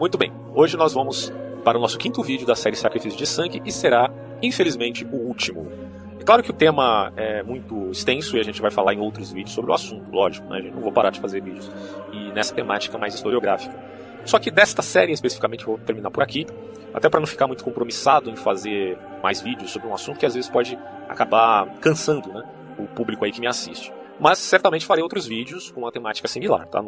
Muito bem, hoje nós vamos para o nosso quinto vídeo da série Sacrifício de Sangue e será, infelizmente, o último. É claro que o tema é muito extenso e a gente vai falar em outros vídeos sobre o assunto, lógico, né? Eu não vou parar de fazer vídeos e nessa temática mais historiográfica. Só que desta série especificamente vou terminar por aqui, até para não ficar muito compromissado em fazer mais vídeos sobre um assunto que às vezes pode acabar cansando né, o público aí que me assiste. Mas certamente farei outros vídeos com uma temática similar, tá?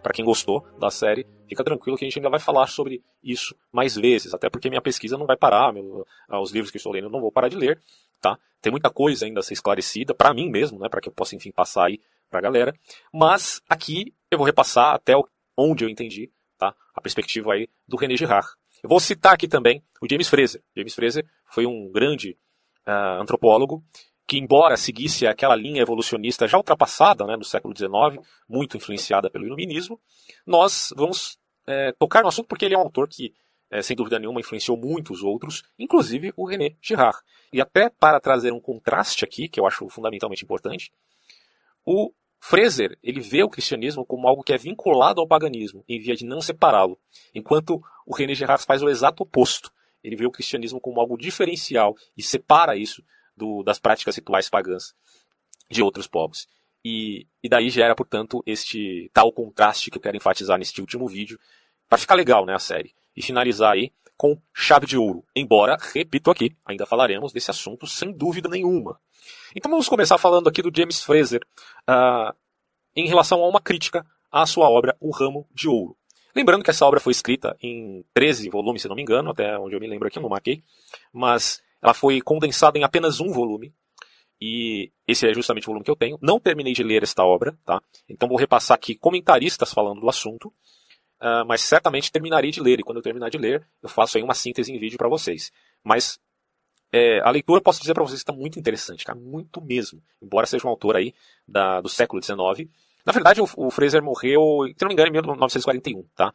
Para quem gostou da série, fica tranquilo que a gente ainda vai falar sobre isso mais vezes, até porque minha pesquisa não vai parar, meu, ah, os livros que estou lendo eu não vou parar de ler, tá? Tem muita coisa ainda a ser esclarecida, para mim mesmo, né? Para que eu possa, enfim, passar aí para a galera. Mas aqui eu vou repassar até onde eu entendi, tá? A perspectiva aí do René Girard. Eu vou citar aqui também o James Fraser. James Fraser foi um grande uh, antropólogo que, embora seguisse aquela linha evolucionista já ultrapassada né, no século XIX, muito influenciada pelo iluminismo, nós vamos é, tocar no assunto porque ele é um autor que, é, sem dúvida nenhuma, influenciou muitos outros, inclusive o René Girard. E até para trazer um contraste aqui, que eu acho fundamentalmente importante, o Fraser ele vê o cristianismo como algo que é vinculado ao paganismo, em via de não separá-lo, enquanto o René Girard faz o exato oposto. Ele vê o cristianismo como algo diferencial e separa isso do, das práticas rituais pagãs de outros povos. E, e daí gera, portanto, este tal contraste que eu quero enfatizar neste último vídeo, para ficar legal, né, a série. E finalizar aí com chave de ouro. Embora, repito aqui, ainda falaremos desse assunto sem dúvida nenhuma. Então vamos começar falando aqui do James Fraser uh, em relação a uma crítica à sua obra O Ramo de Ouro. Lembrando que essa obra foi escrita em 13 volumes, se não me engano, até onde eu me lembro aqui, não marquei, mas ela foi condensada em apenas um volume. E esse é justamente o volume que eu tenho. Não terminei de ler esta obra, tá? Então vou repassar aqui comentaristas falando do assunto, uh, mas certamente terminarei de ler. E quando eu terminar de ler, eu faço aí uma síntese em vídeo para vocês. Mas é, a leitura, posso dizer para vocês, está muito interessante, cara, muito mesmo. Embora seja um autor aí da, do século XIX. Na verdade, o, o Fraser morreu, se não me engano, em 1941, tá?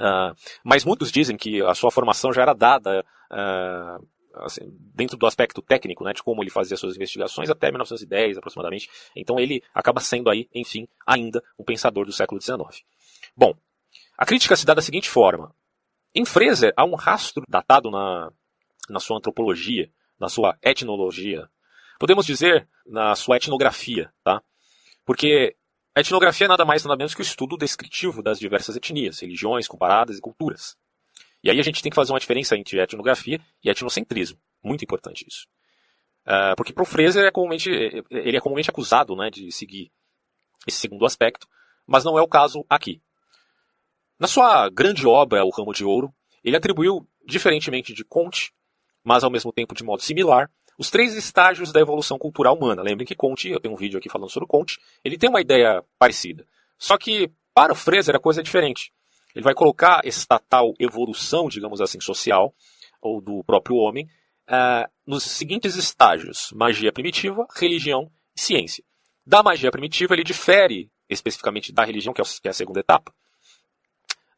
Uh, mas muitos dizem que a sua formação já era dada uh, assim, dentro do aspecto técnico, né, de como ele fazia suas investigações até 1910 aproximadamente. Então ele acaba sendo aí, enfim, ainda um pensador do século XIX. Bom, a crítica se dá da seguinte forma: em Fraser há um rastro datado na, na sua antropologia, na sua etnologia, podemos dizer na sua etnografia, tá? Porque a etnografia é nada mais nada menos que o estudo descritivo das diversas etnias, religiões comparadas e culturas. E aí a gente tem que fazer uma diferença entre etnografia e etnocentrismo. Muito importante isso. Uh, porque para o Fraser é comumente, ele é comumente acusado né, de seguir esse segundo aspecto, mas não é o caso aqui. Na sua grande obra, O Ramo de Ouro, ele atribuiu, diferentemente de Comte, mas ao mesmo tempo de modo similar, os três estágios da evolução cultural humana. Lembrem que Comte, eu tenho um vídeo aqui falando sobre Comte, ele tem uma ideia parecida. Só que para o Fraser a coisa é diferente. Ele vai colocar esta tal evolução, digamos assim, social, ou do próprio homem, uh, nos seguintes estágios: magia primitiva, religião e ciência. Da magia primitiva, ele difere especificamente da religião, que é, é a segunda etapa,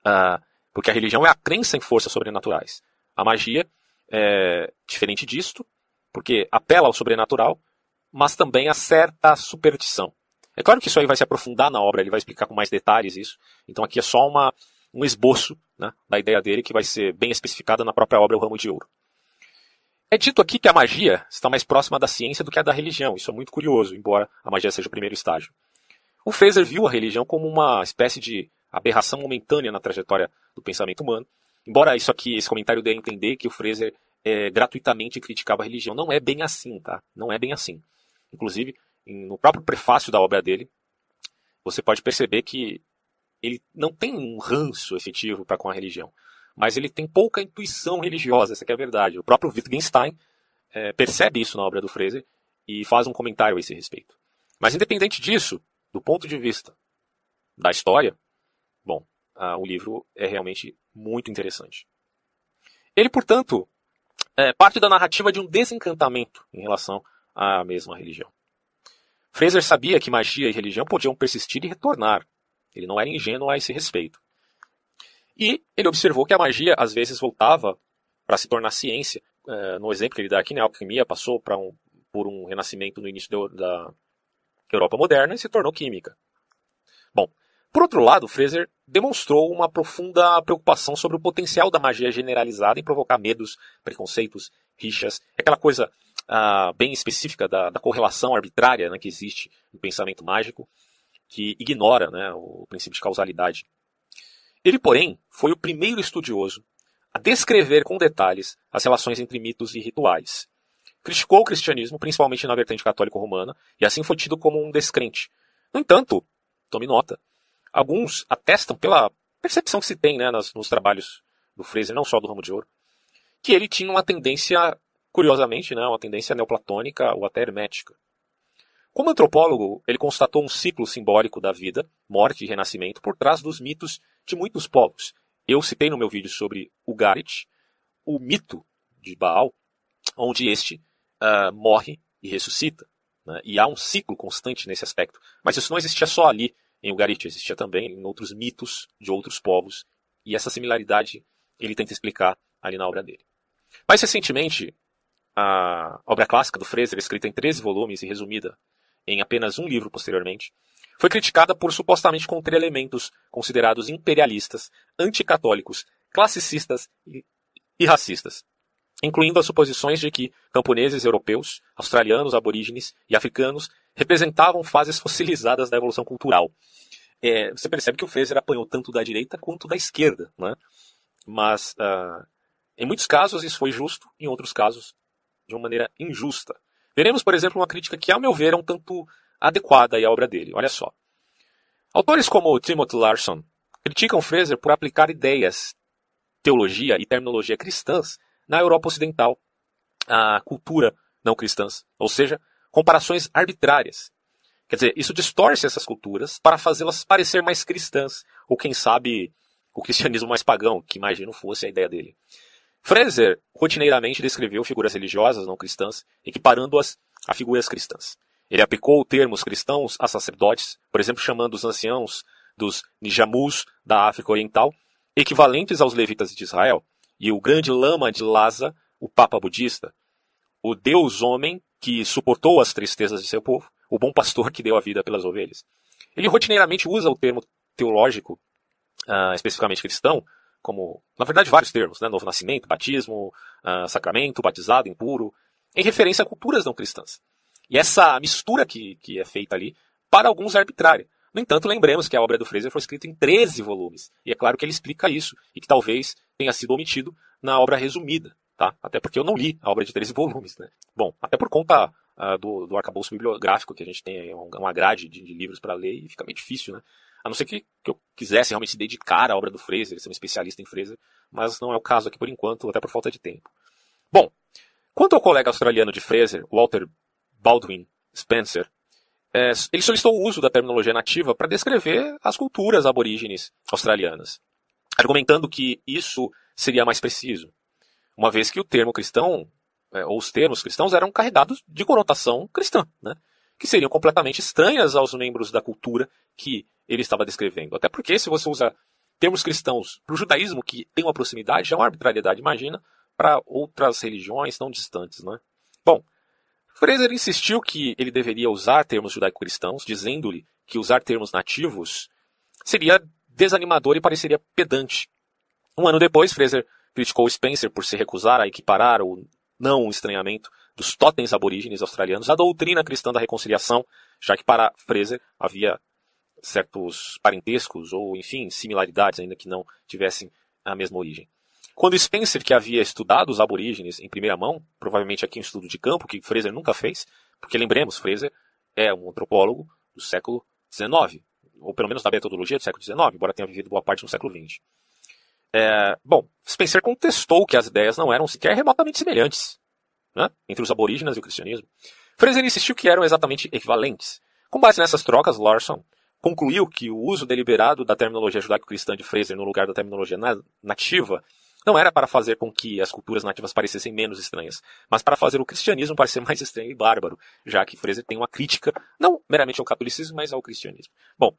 uh, porque a religião é a crença em forças sobrenaturais. A magia é diferente disto, porque apela ao sobrenatural, mas também a certa superstição. É claro que isso aí vai se aprofundar na obra, ele vai explicar com mais detalhes isso. Então aqui é só uma, um esboço né, da ideia dele que vai ser bem especificada na própria obra O Ramo de Ouro. É dito aqui que a magia está mais próxima da ciência do que a da religião. Isso é muito curioso, embora a magia seja o primeiro estágio. O Fraser viu a religião como uma espécie de aberração momentânea na trajetória do pensamento humano. Embora isso aqui, esse comentário dê a entender que o Fraser é, gratuitamente criticava a religião. Não é bem assim, tá? Não é bem assim. Inclusive, no próprio prefácio da obra dele, você pode perceber que ele não tem um ranço efetivo para com a religião, mas ele tem pouca intuição religiosa, essa é a verdade. O próprio Wittgenstein é, percebe isso na obra do Fraser e faz um comentário a esse respeito. Mas independente disso, do ponto de vista da história, bom, o livro é realmente muito interessante. Ele, portanto, é parte da narrativa de um desencantamento em relação à mesma religião. Fraser sabia que magia e religião podiam persistir e retornar, ele não era ingênuo a esse respeito. E ele observou que a magia às vezes voltava para se tornar ciência. É, no exemplo que ele dá aqui, né, a alquimia passou um, por um renascimento no início da Europa moderna e se tornou química. Bom, por outro lado, Fraser demonstrou uma profunda preocupação sobre o potencial da magia generalizada em provocar medos, preconceitos, rixas, aquela coisa uh, bem específica da, da correlação arbitrária né, que existe no pensamento mágico, que ignora né, o princípio de causalidade. Ele, porém, foi o primeiro estudioso a descrever com detalhes as relações entre mitos e rituais. Criticou o cristianismo, principalmente na vertente católico-romana, e assim foi tido como um descrente. No entanto, tome nota, alguns atestam pela percepção que se tem né, nos, nos trabalhos do Fraser, não só do Ramo de Ouro, que ele tinha uma tendência, curiosamente, né, uma tendência neoplatônica ou até hermética. Como antropólogo, ele constatou um ciclo simbólico da vida, morte e renascimento por trás dos mitos de muitos povos. Eu citei no meu vídeo sobre o Garit, o mito de Baal, onde este uh, morre e ressuscita. Né? E há um ciclo constante nesse aspecto. Mas isso não existia só ali em Ugarit, existia também em outros mitos de outros povos. E essa similaridade ele tenta explicar ali na obra dele. Mais recentemente, a obra clássica do Fraser, escrita em 13 volumes e resumida em apenas um livro posteriormente, foi criticada por supostamente conter elementos considerados imperialistas, anticatólicos, classicistas e, racistas incluindo as suposições de que camponeses europeus, australianos, aborígenes e africanos representavam fases fossilizadas da evolução cultural. É, você percebe que o Fraser apanhou tanto da direita quanto da esquerda, né? mas uh, em muitos casos isso foi justo, em outros casos de uma maneira injusta. Veremos, por exemplo, uma crítica que, ao meu ver, é um tanto adequada à obra dele. Olha só. Autores como Timothy Larson criticam Fraser por aplicar ideias, teologia e terminologia cristãs na Europa Ocidental a cultura não cristãs, ou seja, comparações arbitrárias. Quer dizer, isso distorce essas culturas para fazê-las parecer mais cristãs, ou quem sabe o cristianismo mais pagão, que imagino fosse a ideia dele. Fraser rotineiramente descreveu figuras religiosas não cristãs, equiparando-as a figuras cristãs. Ele aplicou termos cristãos a sacerdotes, por exemplo, chamando os anciãos dos Nijamus da África Oriental, equivalentes aos levitas de Israel, e o grande lama de Lhasa, o Papa budista, o Deus homem que suportou as tristezas de seu povo, o bom pastor que deu a vida pelas ovelhas. Ele rotineiramente usa o termo teológico, uh, especificamente cristão, como, na verdade, vários termos, né? Novo nascimento, batismo, uh, sacramento, batizado, impuro, em referência a culturas não cristãs. E essa mistura que, que é feita ali, para alguns é arbitrária. No entanto, lembremos que a obra do Fraser foi escrita em 13 volumes. E é claro que ele explica isso, e que talvez tenha sido omitido na obra resumida. Tá? Até porque eu não li a obra de 13 volumes. Né? Bom, até por conta uh, do, do arcabouço bibliográfico que a gente tem, uma grade de, de livros para ler, e fica meio difícil. Né? A não ser que, que eu quisesse realmente se dedicar à obra do Fraser, ser um especialista em Fraser, mas não é o caso aqui por enquanto, até por falta de tempo. Bom, quanto ao colega australiano de Fraser, Walter Baldwin Spencer, é, ele solicitou o uso da terminologia nativa para descrever as culturas aborígenes australianas, argumentando que isso seria mais preciso, uma vez que o termo cristão, é, ou os termos cristãos, eram carregados de conotação cristã, né, que seriam completamente estranhas aos membros da cultura que ele estava descrevendo. Até porque, se você usa termos cristãos para o judaísmo, que tem uma proximidade, já é uma arbitrariedade, imagina, para outras religiões tão distantes. Né? Bom, Fraser insistiu que ele deveria usar termos judaico-cristãos, dizendo-lhe que usar termos nativos seria desanimador e pareceria pedante. Um ano depois, Fraser criticou Spencer por se recusar a equiparar o não estranhamento dos totens aborígenes australianos à doutrina cristã da reconciliação, já que para Fraser havia certos parentescos ou, enfim, similaridades, ainda que não tivessem a mesma origem. Quando Spencer, que havia estudado os aborígenes em primeira mão, provavelmente aqui um estudo de campo, que Fraser nunca fez, porque lembremos, Fraser é um antropólogo do século XIX, ou pelo menos da metodologia do século XIX, embora tenha vivido boa parte no século XX. É, bom, Spencer contestou que as ideias não eram sequer remotamente semelhantes né, entre os aborígenes e o cristianismo. Fraser insistiu que eram exatamente equivalentes. Com base nessas trocas, Larson concluiu que o uso deliberado da terminologia judaico-cristã de Fraser no lugar da terminologia nativa não era para fazer com que as culturas nativas parecessem menos estranhas, mas para fazer o cristianismo parecer mais estranho e bárbaro, já que Fraser tem uma crítica, não meramente ao catolicismo, mas ao cristianismo. Bom,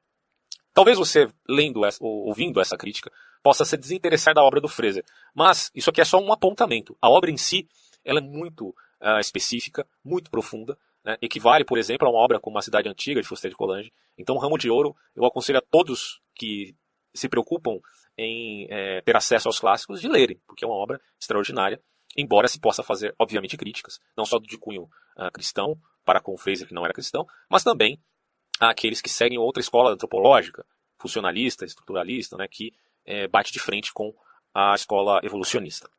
talvez você, lendo ou ouvindo essa crítica, possa se desinteressar da obra do Fraser, mas isso aqui é só um apontamento. A obra em si, ela é muito uh, específica, muito profunda, né? equivale, por exemplo, a uma obra como A Cidade Antiga, de Foster de Colange. Então, o Ramo de Ouro, eu aconselho a todos que se preocupam em é, ter acesso aos clássicos de lerem, porque é uma obra extraordinária, embora se possa fazer, obviamente, críticas, não só de cunho uh, cristão, para com Fraser, que não era cristão, mas também àqueles que seguem outra escola antropológica, funcionalista, estruturalista, né, que é, bate de frente com a escola evolucionista.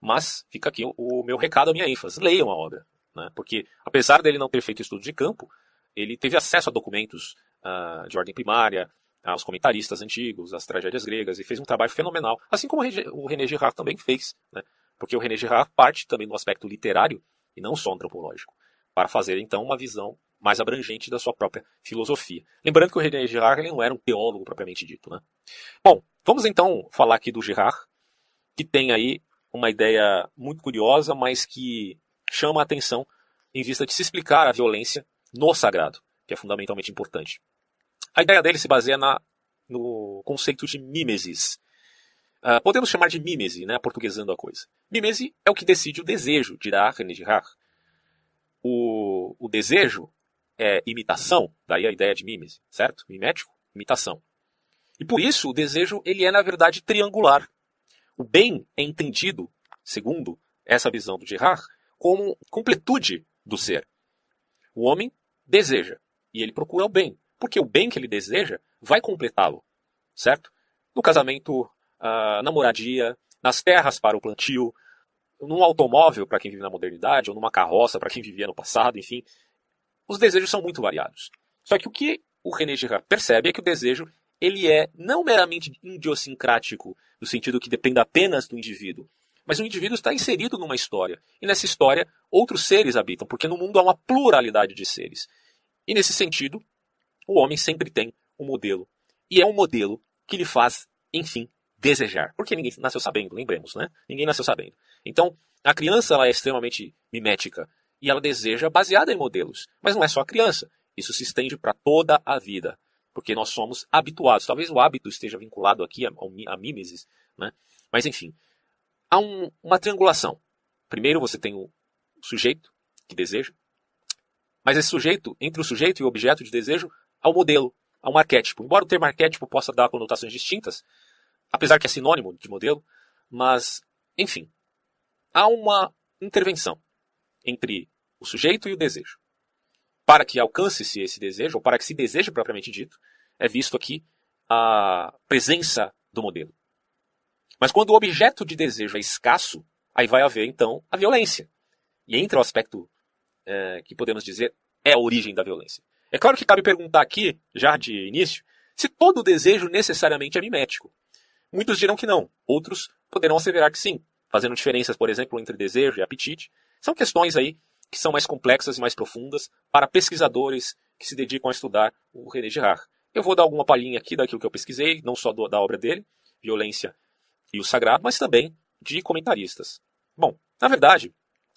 Mas fica aqui o, o meu recado, a minha ênfase. Leiam a obra. Né, porque, apesar dele não ter feito estudo de campo, ele teve acesso a documentos uh, de ordem primária, aos comentaristas antigos, às tragédias gregas, e fez um trabalho fenomenal, assim como o René Girard também fez, né? porque o René Girard parte também do aspecto literário e não só antropológico, para fazer então uma visão mais abrangente da sua própria filosofia. Lembrando que o René Girard ele não era um teólogo propriamente dito. Né? Bom, vamos então falar aqui do Girard, que tem aí uma ideia muito curiosa, mas que chama a atenção em vista de se explicar a violência no sagrado, que é fundamentalmente importante. A ideia dele se baseia na, no conceito de mimesis. Uh, podemos chamar de mimese, né, portuguesando a coisa. Mimese é o que decide o desejo, dirá René Girard. O, o desejo é imitação, daí a ideia de mimese, certo? Mimético, imitação. E por isso o desejo ele é na verdade triangular. O bem é entendido, segundo essa visão do Girard, como completude do ser. O homem deseja e ele procura o bem, porque o bem que ele deseja vai completá-lo, certo? No casamento, uh, na moradia, nas terras para o plantio, num automóvel para quem vive na modernidade, ou numa carroça para quem vivia no passado, enfim, os desejos são muito variados. Só que o que o René Girard percebe é que o desejo ele é não meramente idiosincrático, no sentido que depende apenas do indivíduo, mas o indivíduo está inserido numa história. E nessa história, outros seres habitam, porque no mundo há uma pluralidade de seres. E nesse sentido, o homem sempre tem um modelo. E é um modelo que lhe faz, enfim, desejar. Porque ninguém nasceu sabendo, lembremos, né? Ninguém nasceu sabendo. Então, a criança ela é extremamente mimética e ela deseja baseada em modelos. Mas não é só a criança. Isso se estende para toda a vida. Porque nós somos habituados. Talvez o hábito esteja vinculado aqui à, mimesis. Né? Mas, enfim, há um, uma triangulação. Primeiro você tem o sujeito que deseja. Mas esse sujeito, entre o sujeito e o objeto de desejo, há um modelo, há um arquétipo. Embora o termo arquétipo possa dar conotações distintas, apesar que é sinônimo de modelo, mas, enfim, há uma intervenção entre o sujeito e o desejo. Para que alcance-se esse desejo, ou para que se deseje propriamente dito, é visto aqui a presença do modelo. Mas quando o objeto de desejo é escasso, aí vai haver então a violência. E entra o aspecto é, que podemos dizer é a origem da violência. É claro que cabe perguntar aqui, já de início, se todo desejo necessariamente é mimético. Muitos dirão que não, outros poderão asseverar que sim, fazendo diferenças, por exemplo, entre desejo e apetite, são questões aí que são mais complexas e mais profundas para pesquisadores que se dedicam a estudar o René Girard. Eu vou dar alguma palhinha aqui daquilo que eu pesquisei, não só do, da obra dele, Violência e o Sagrado, mas também de comentaristas. Bom, na verdade,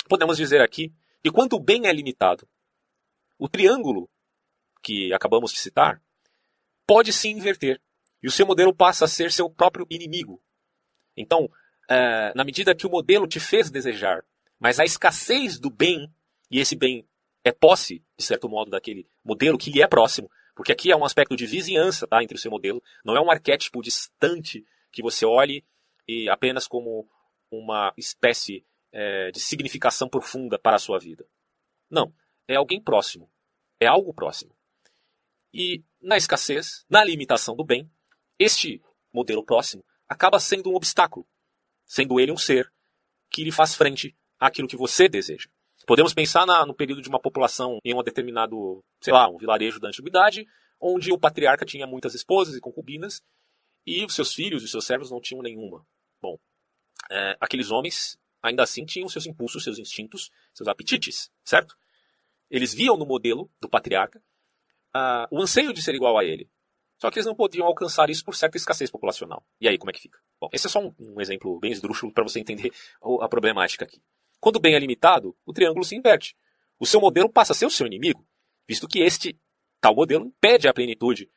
podemos dizer aqui que quando o bem é limitado, o triângulo que acabamos de citar pode se inverter e o seu modelo passa a ser seu próprio inimigo. Então, é, na medida que o modelo te fez desejar mas a escassez do bem, e esse bem é posse, de certo modo, daquele modelo que lhe é próximo, porque aqui é um aspecto de vizinhança tá, entre o seu modelo, não é um arquétipo distante que você olhe e apenas como uma espécie é, de significação profunda para a sua vida. Não, é alguém próximo, é algo próximo. E na escassez, na limitação do bem, este modelo próximo acaba sendo um obstáculo, sendo ele um ser que lhe faz frente aquilo que você deseja. Podemos pensar na, no período de uma população em um determinado, sei lá, um vilarejo da antiguidade, onde o patriarca tinha muitas esposas e concubinas, e os seus filhos e os seus servos não tinham nenhuma. Bom, é, aqueles homens ainda assim tinham seus impulsos, seus instintos, seus apetites, certo? Eles viam no modelo do patriarca uh, o anseio de ser igual a ele. Só que eles não podiam alcançar isso por certa escassez populacional. E aí, como é que fica? Bom, esse é só um, um exemplo bem esdrúxulo para você entender a problemática aqui. Quando o bem é limitado, o triângulo se inverte. O seu modelo passa a ser o seu inimigo, visto que este tal modelo impede a plenitude,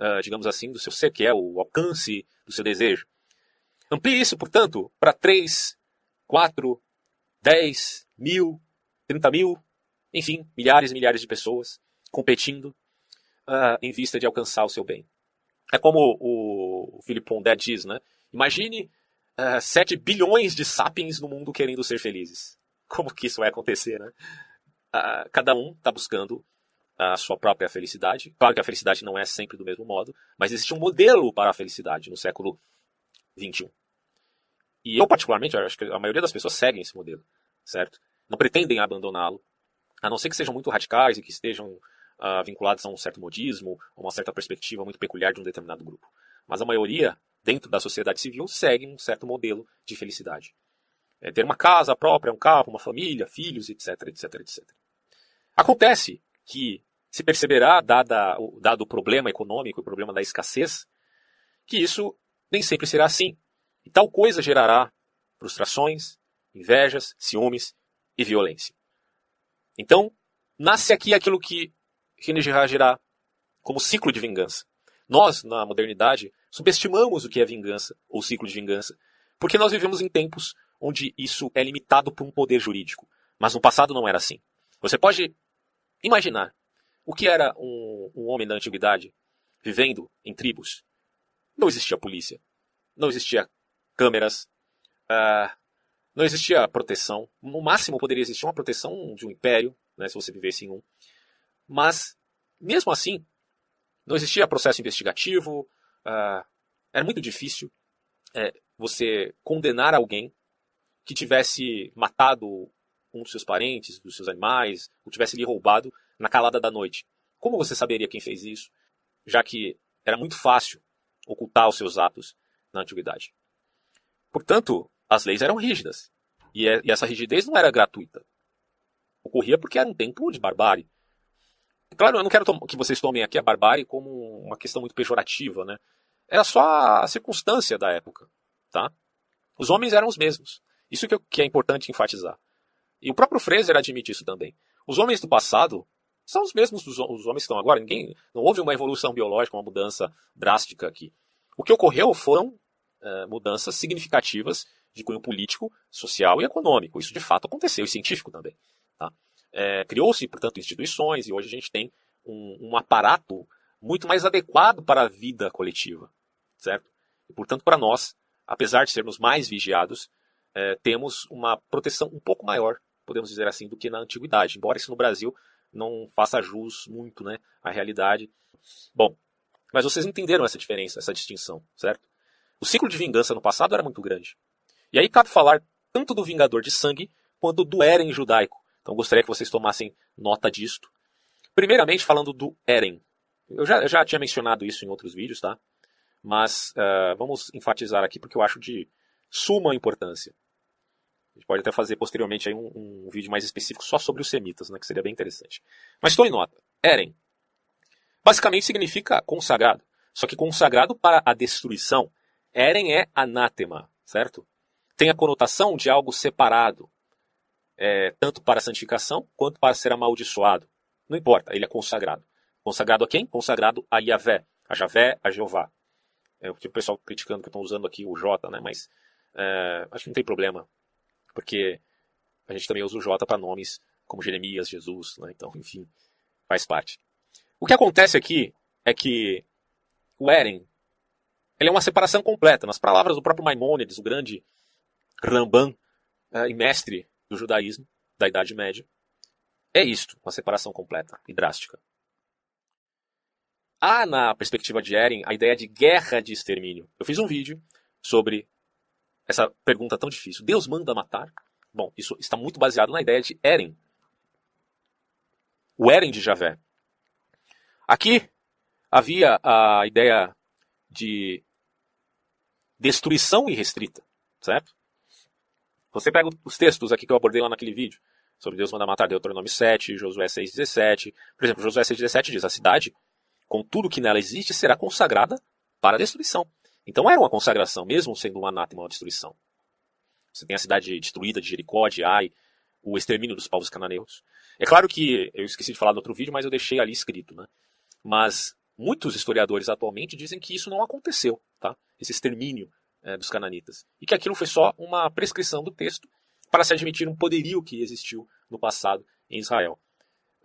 uh, digamos assim, do seu ser, que é o alcance do seu desejo. Amplie isso, portanto, para 3, 4, 10, mil, 30 mil, enfim, milhares e milhares de pessoas competindo uh, em vista de alcançar o seu bem. É como o, Philip Pondé diz, né? Imagine uh, eh, 7 bilhões de sapiens no mundo querendo ser felizes. Como que isso vai acontecer, né? Uh, cada um está buscando a sua própria felicidade. Claro que a felicidade não é sempre do mesmo modo, mas existe um modelo para a felicidade no século XXI. E eu, particularmente, acho que a maioria das pessoas seguem esse modelo, certo? Não pretendem abandoná-lo, a não ser que sejam muito radicais e que estejam uh, vinculados a um certo modismo, a uma certa perspectiva muito peculiar de um determinado grupo. Mas a maioria, dentro da sociedade civil, segue um certo modelo de felicidade. É ter uma casa própria, um carro, uma família, filhos, etc, etc, etc. Acontece que se perceberá, dada, dado o problema econômico, o problema da escassez, que isso nem sempre será assim. E tal coisa gerará frustrações, invejas, ciúmes e violência. Então, nasce aqui aquilo que René Girard dirá como ciclo de vingança. Nós, na modernidade, subestimamos o que é vingança ou ciclo de vingança, porque nós vivemos em tempos onde isso é limitado por um poder jurídico. Mas no passado não era assim. Você pode imaginar o que era um, um homem da antiguidade vivendo em tribos. Não existia polícia, não existia câmeras, uh, não existia proteção. No máximo poderia existir uma proteção de um império, né, se você vivesse em um. Mas, mesmo assim, não existia processo investigativo, uh, era muito difícil é, você condenar alguém que tivesse matado um dos seus parentes, dos seus animais, ou tivesse lhe roubado na calada da noite. Como você saberia quem fez isso, já que era muito fácil ocultar os seus atos na antiguidade? Portanto, as leis eram rígidas. E, é, essa rigidez não era gratuita. Ocorria porque era um tempo de barbárie. Claro, eu não quero que vocês tomem aqui a barbárie como uma questão muito pejorativa, né? Era só a circunstância da época, tá? Os homens eram os mesmos. Isso que é importante enfatizar. E o próprio Fraser admite isso também. Os homens do passado são os mesmos dos os homens que estão agora. Ninguém, não houve uma evolução biológica, uma mudança drástica aqui. O que ocorreu foram é, mudanças significativas de cunho político, social e econômico. Isso de fato aconteceu, e científico também. Tá? É, Criou-se, portanto, instituições e hoje a gente tem um, um, aparato muito mais adequado para a vida coletiva, certo? E, portanto, para nós, apesar de sermos mais vigiados, é, temos uma proteção um pouco maior, podemos dizer assim, do que na antiguidade. Embora isso no Brasil não faça jus muito né, à realidade. Bom, mas vocês entenderam essa diferença, essa distinção, certo? O ciclo de vingança no passado era muito grande. E aí cabe falar tanto do Vingador de Sangue quanto do Eren judaico. Então gostaria que vocês tomassem nota disto. Primeiramente falando do Eren. Eu já, eu já tinha mencionado isso em outros vídeos, tá? Mas uh, vamos enfatizar aqui porque eu acho de suma importância. A gente pode até fazer posteriormente um, um vídeo mais específico só sobre os semitas, né, que seria bem interessante. Mas estou em nota. Eren. Basicamente significa consagrado. Só que consagrado para a destruição. Eren é anátema, certo? Tem a conotação de algo separado, é, tanto para santificação quanto para ser amaldiçoado. Não importa, ele é consagrado. Consagrado a quem? Consagrado a Yahvé, a Javé, a Jeová. É, o pessoal criticando que estão usando aqui o J, né? Mas é, acho que não tem problema porque a gente também usa o J para nomes como Jeremias, Jesus, né? então, enfim, faz parte. O que acontece aqui é que o Eren ele é uma separação completa. Nas palavras do próprio Maimônides, o grande Ramban é, e mestre do judaísmo da Idade Média, é isto, uma separação completa e drástica. Há na perspectiva de Eren a ideia de guerra de extermínio. Eu fiz um vídeo sobre essa pergunta tão difícil. Deus manda matar? Bom, isso está muito baseado na ideia de Eren. O Eren de Javé. Aqui havia a ideia de destruição irrestrita, certo? Você pega os textos aqui que eu abordei lá naquele vídeo, sobre Deus manda matar, Deuteronômio 7, Josué 6,17. Por exemplo, Josué 6,17 diz, a cidade, com tudo que nela existe, será consagrada para a destruição. Então era uma consagração, mesmo sendo um anátema, uma destruição. Você tem a cidade destruída de Jericó, de Ai, o extermínio dos povos cananeus. É claro que eu esqueci de falar no outro vídeo, mas eu deixei ali escrito, né? Mas muitos historiadores atualmente dizem que isso não aconteceu, tá? Esse extermínio é, dos cananitas. E que aquilo foi só uma prescrição do texto para se admitir um poderio que existiu no passado em Israel.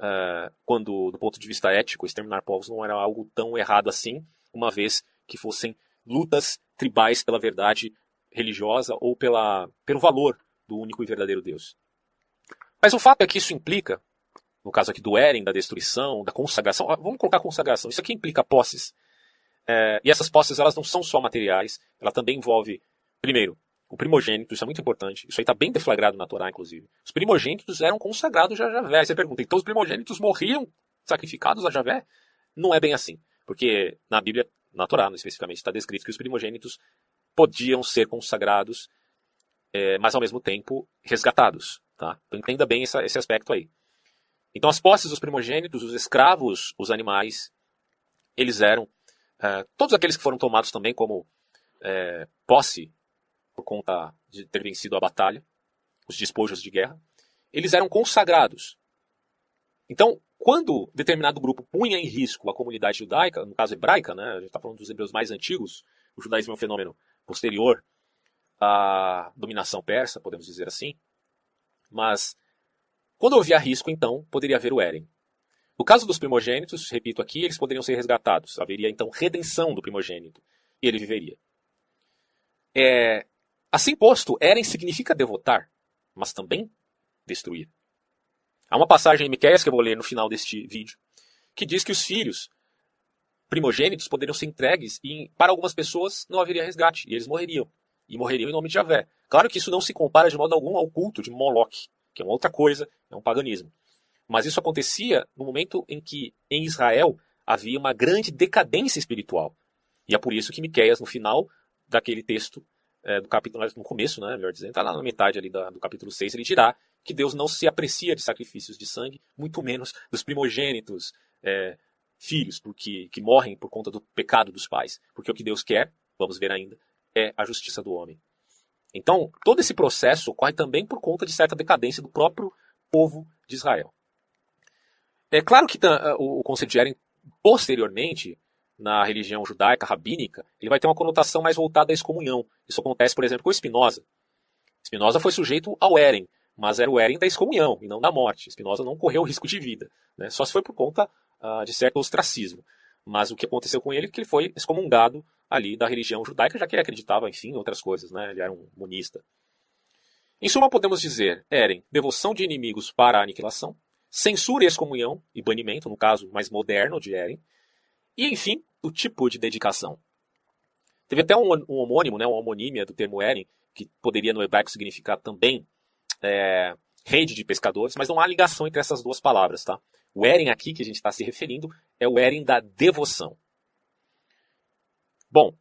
Uh, quando, do ponto de vista ético, exterminar povos não era algo tão errado assim, uma vez que fossem lutas tribais pela verdade religiosa ou pela, pelo valor do único e verdadeiro Deus. Mas o fato é que isso implica, no caso aqui do Eren, da destruição, da consagração, vamos colocar consagração, isso aqui implica posses. É, e essas posses elas não são só materiais, ela também envolve, primeiro, o primogênito, isso é muito importante, isso aí está bem deflagrado na Torá, inclusive. Os primogênitos eram consagrados a Javé. Aí você pergunta, então os primogênitos morriam sacrificados a Javé? Não é bem assim, porque na Bíblia, na Torá especificamente, está descrito que os primogênitos podiam ser consagrados, é, mas ao mesmo tempo resgatados. Tá? Então entenda bem essa, esse aspecto aí. Então as posses dos primogênitos, os escravos, os animais, eles eram é, todos aqueles que foram tomados também como é, posse por conta de ter vencido a batalha, os despojos de guerra, eles eram consagrados. Então, quando determinado grupo punha em risco a comunidade judaica, no caso hebraica, né, a gente está falando dos hebreus mais antigos, o judaísmo é um fenômeno posterior à dominação persa, podemos dizer assim, mas quando havia risco, então, poderia haver o Eren. No caso dos primogênitos, repito aqui, eles poderiam ser resgatados. Haveria então redenção do primogênito e ele viveria. É, assim posto, Eren significa devotar, mas também destruir. Há uma passagem em Miqueias que eu vou ler no final deste vídeo, que diz que os filhos primogênitos poderiam ser entregues e para algumas pessoas não haveria resgate e eles morreriam. E morreriam em nome de Javé. Claro que isso não se compara de modo algum ao culto de Moloch, que é uma outra coisa, é um paganismo. Mas isso acontecia no momento em que em Israel havia uma grande decadência espiritual. E é por isso que Miqueias, no final daquele texto, é, do capítulo, no começo, né, melhor dizendo, está lá na metade ali da, do capítulo 6, ele dirá que Deus não se aprecia de sacrifícios de sangue, muito menos dos primogênitos é, filhos, porque que morrem por conta do pecado dos pais. Porque o que Deus quer, vamos ver ainda, é a justiça do homem. Então, todo esse processo ocorre também por conta de certa decadência do próprio povo de Israel. É claro que o conceito de Eren, posteriormente, na religião judaica, rabínica, ele vai ter uma conotação mais voltada à excomunhão. Isso acontece, por exemplo, com Spinoza. Spinoza foi sujeito ao Eren, mas era o Eren da excomunhão e não da morte. Spinoza não correu risco de vida, né? só se foi por conta uh, de certo ostracismo. Mas o que aconteceu com ele é que ele foi excomungado ali da religião judaica, já que ele acreditava, enfim, em outras coisas, né? ele era um monista. Em suma, podemos dizer, Eren, devoção de inimigos para a aniquilação, censura e excomunhão e banimento, no caso mais moderno de Eren, e, enfim, o tipo de dedicação. Teve até um, um homônimo, né, uma homonímia do termo Eren, que poderia no hebraico significar também é, rede de pescadores, mas não há ligação entre essas duas palavras. Tá? O Eren aqui que a gente está se referindo é o Eren da devoção. Bom,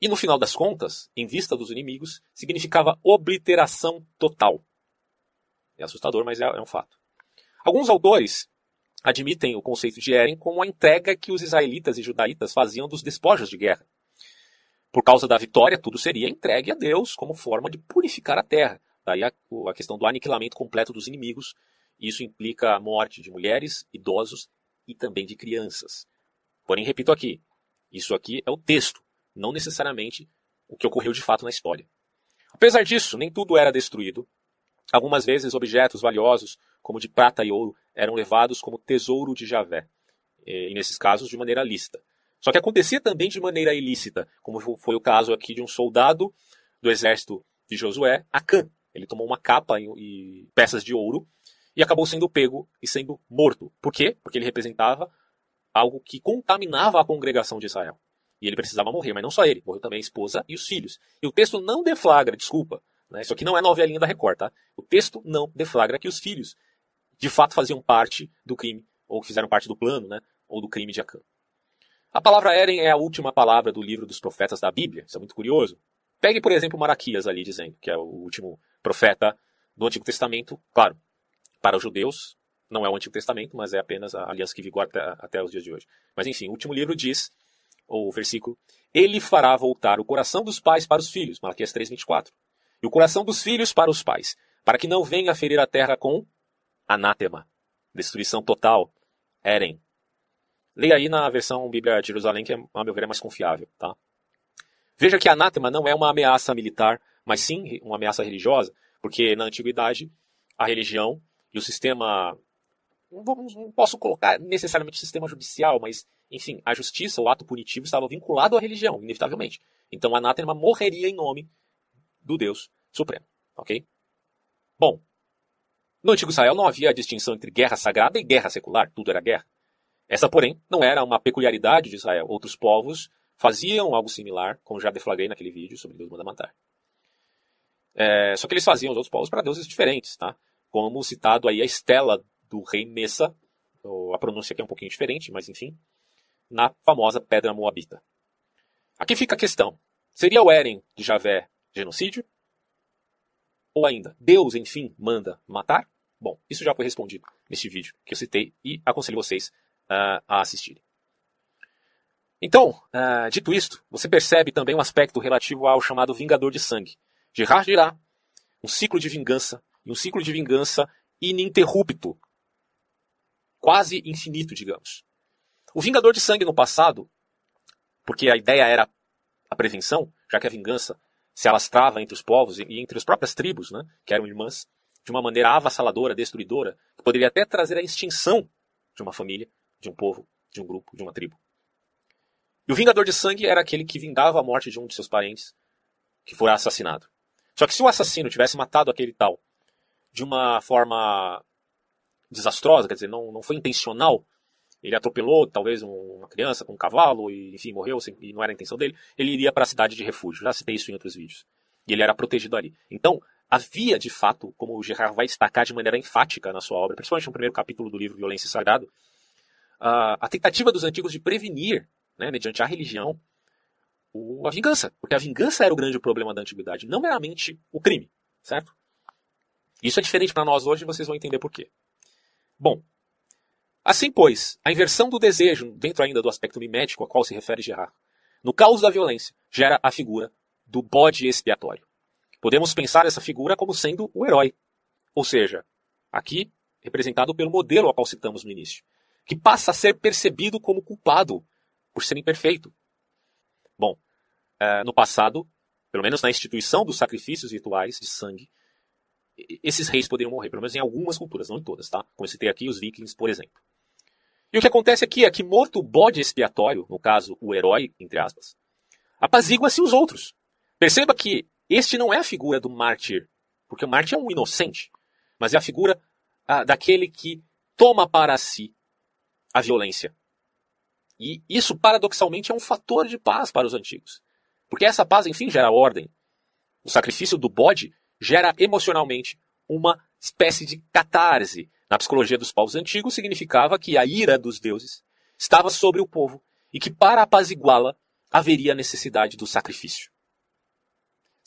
e no final das contas, em vista dos inimigos, significava obliteração total. É assustador, mas é, é um fato. Alguns autores admitem o conceito de Eren como a entrega que os israelitas e judaítas faziam dos despojos de guerra. Por causa da vitória, tudo seria entregue a Deus como forma de purificar a terra. Daí a, a questão do aniquilamento completo dos inimigos. Isso implica a morte de mulheres, idosos e também de crianças. Porém, repito aqui, isso aqui é o texto, não necessariamente o que ocorreu de fato na história. Apesar disso, nem tudo era destruído. Algumas vezes objetos valiosos, como de prata e ouro, eram levados como tesouro de Javé, e nesses casos de maneira lícita. Só que acontecia também de maneira ilícita, como foi o caso aqui de um soldado do exército de Josué, Acã. Ele tomou uma capa e, peças de ouro e acabou sendo pego e sendo morto. Por quê? Porque ele representava algo que contaminava a congregação de Israel. E ele precisava morrer, mas não só ele, morreu também a esposa e os filhos. E o texto não deflagra, desculpa, né? isso aqui não é novelinha da Record, tá? O texto não deflagra que os filhos de fato faziam parte do crime, ou fizeram parte do plano, né, ou do crime de Acã. A palavra Eren é a última palavra do livro dos profetas da Bíblia, isso é muito curioso. Pegue, por exemplo, Maraquias ali dizendo, que é o último profeta do Antigo Testamento, claro, para os judeus, não é o Antigo Testamento, mas é apenas a aliança que vigora até, até os dias de hoje. Mas enfim, o último livro diz, ou o versículo, ele fará voltar o coração dos pais para os filhos, Malaquias 3:24, e o coração dos filhos para os pais, para que não venha ferir a terra com anátema, destruição total, Eren. Leia aí na versão Bíblia de Jerusalém, que, a meu ver, é mais confiável. Tá? Veja que anátema não é uma ameaça militar, mas sim uma ameaça religiosa, porque na antiguidade a religião e o sistema não, não posso colocar necessariamente o sistema judicial, mas, enfim, a justiça, o ato punitivo estava vinculado à religião, inevitavelmente. Então, anátema morreria em nome do Deus Supremo, ok? Bom, no antigo Israel não havia distinção entre guerra sagrada e guerra secular, tudo era guerra. Essa, porém, não era uma peculiaridade de Israel. Outros povos faziam algo similar, como já deflagrei naquele vídeo sobre Deus manda matar. É, só que eles faziam os outros povos para deuses diferentes, tá? Como citado aí a estela do rei Messa, a pronúncia aqui é um pouquinho diferente, mas enfim, na famosa pedra moabita. Aqui fica a questão: seria o Eren de Javé genocídio? Ou ainda, Deus, enfim, manda matar? Bom, isso já foi respondido neste vídeo que eu citei e aconselho vocês uh, a assistirem. Então, uh, dito isto, você percebe também um aspecto relativo ao chamado Vingador de Sangue. Gerard dirá um ciclo de vingança, e um ciclo de vingança ininterrupto, quase infinito, digamos. O Vingador de Sangue no passado, porque a ideia era a prevenção, já que a vingança se alastrava entre os povos e entre as próprias tribos, né, que eram irmãs, de uma maneira avassaladora, destruidora, que poderia até trazer a extinção de uma família, de um povo, de um grupo, de uma tribo. E o Vingador de Sangue era aquele que vingava a morte de um de seus parentes que foi assassinado. Só que se o assassino tivesse matado aquele tal de uma forma desastrosa, quer dizer, não, não foi intencional, ele atropelou talvez uma criança com um cavalo e enfim morreu e não era a intenção dele, ele iria para a cidade de refúgio. Já citei isso em outros vídeos. E ele era protegido ali. Então, havia de fato, como o Gerard vai destacar de maneira enfática na sua obra, principalmente no primeiro capítulo do livro Violência e Sagrado, a tentativa dos antigos de prevenir, né, mediante a religião, a vingança. Porque a vingança era o grande problema da antiguidade, não meramente o crime, certo? Isso é diferente para nós hoje e vocês vão entender por quê. Bom, assim pois, a inversão do desejo, dentro ainda do aspecto mimético a qual se refere Gerard, no caos da violência, gera a figura do bode expiatório. Podemos pensar essa figura como sendo o herói. Ou seja, aqui representado pelo modelo a qual citamos no início, que passa a ser percebido como culpado por ser imperfeito. Bom, é, no passado, pelo menos na instituição dos sacrifícios rituais de sangue, esses reis poderiam morrer, pelo menos em algumas culturas, não em todas, tá? Como eu citei aqui, os vikings, por exemplo. E o que acontece aqui é que morto o bode expiatório, no caso, o herói, entre aspas, apazigua-se os outros. Perceba que este não é a figura do mártir, porque o mártir é um inocente, mas é a figura ah, daquele que toma para si a violência. E isso, paradoxalmente, é um fator de paz para os antigos. Porque essa paz, enfim, gera ordem. O sacrifício do bode gera emocionalmente uma espécie de catarse. Na psicologia dos povos antigos, significava que a ira dos deuses estava sobre o povo e que, para apaziguá-la, haveria necessidade do sacrifício.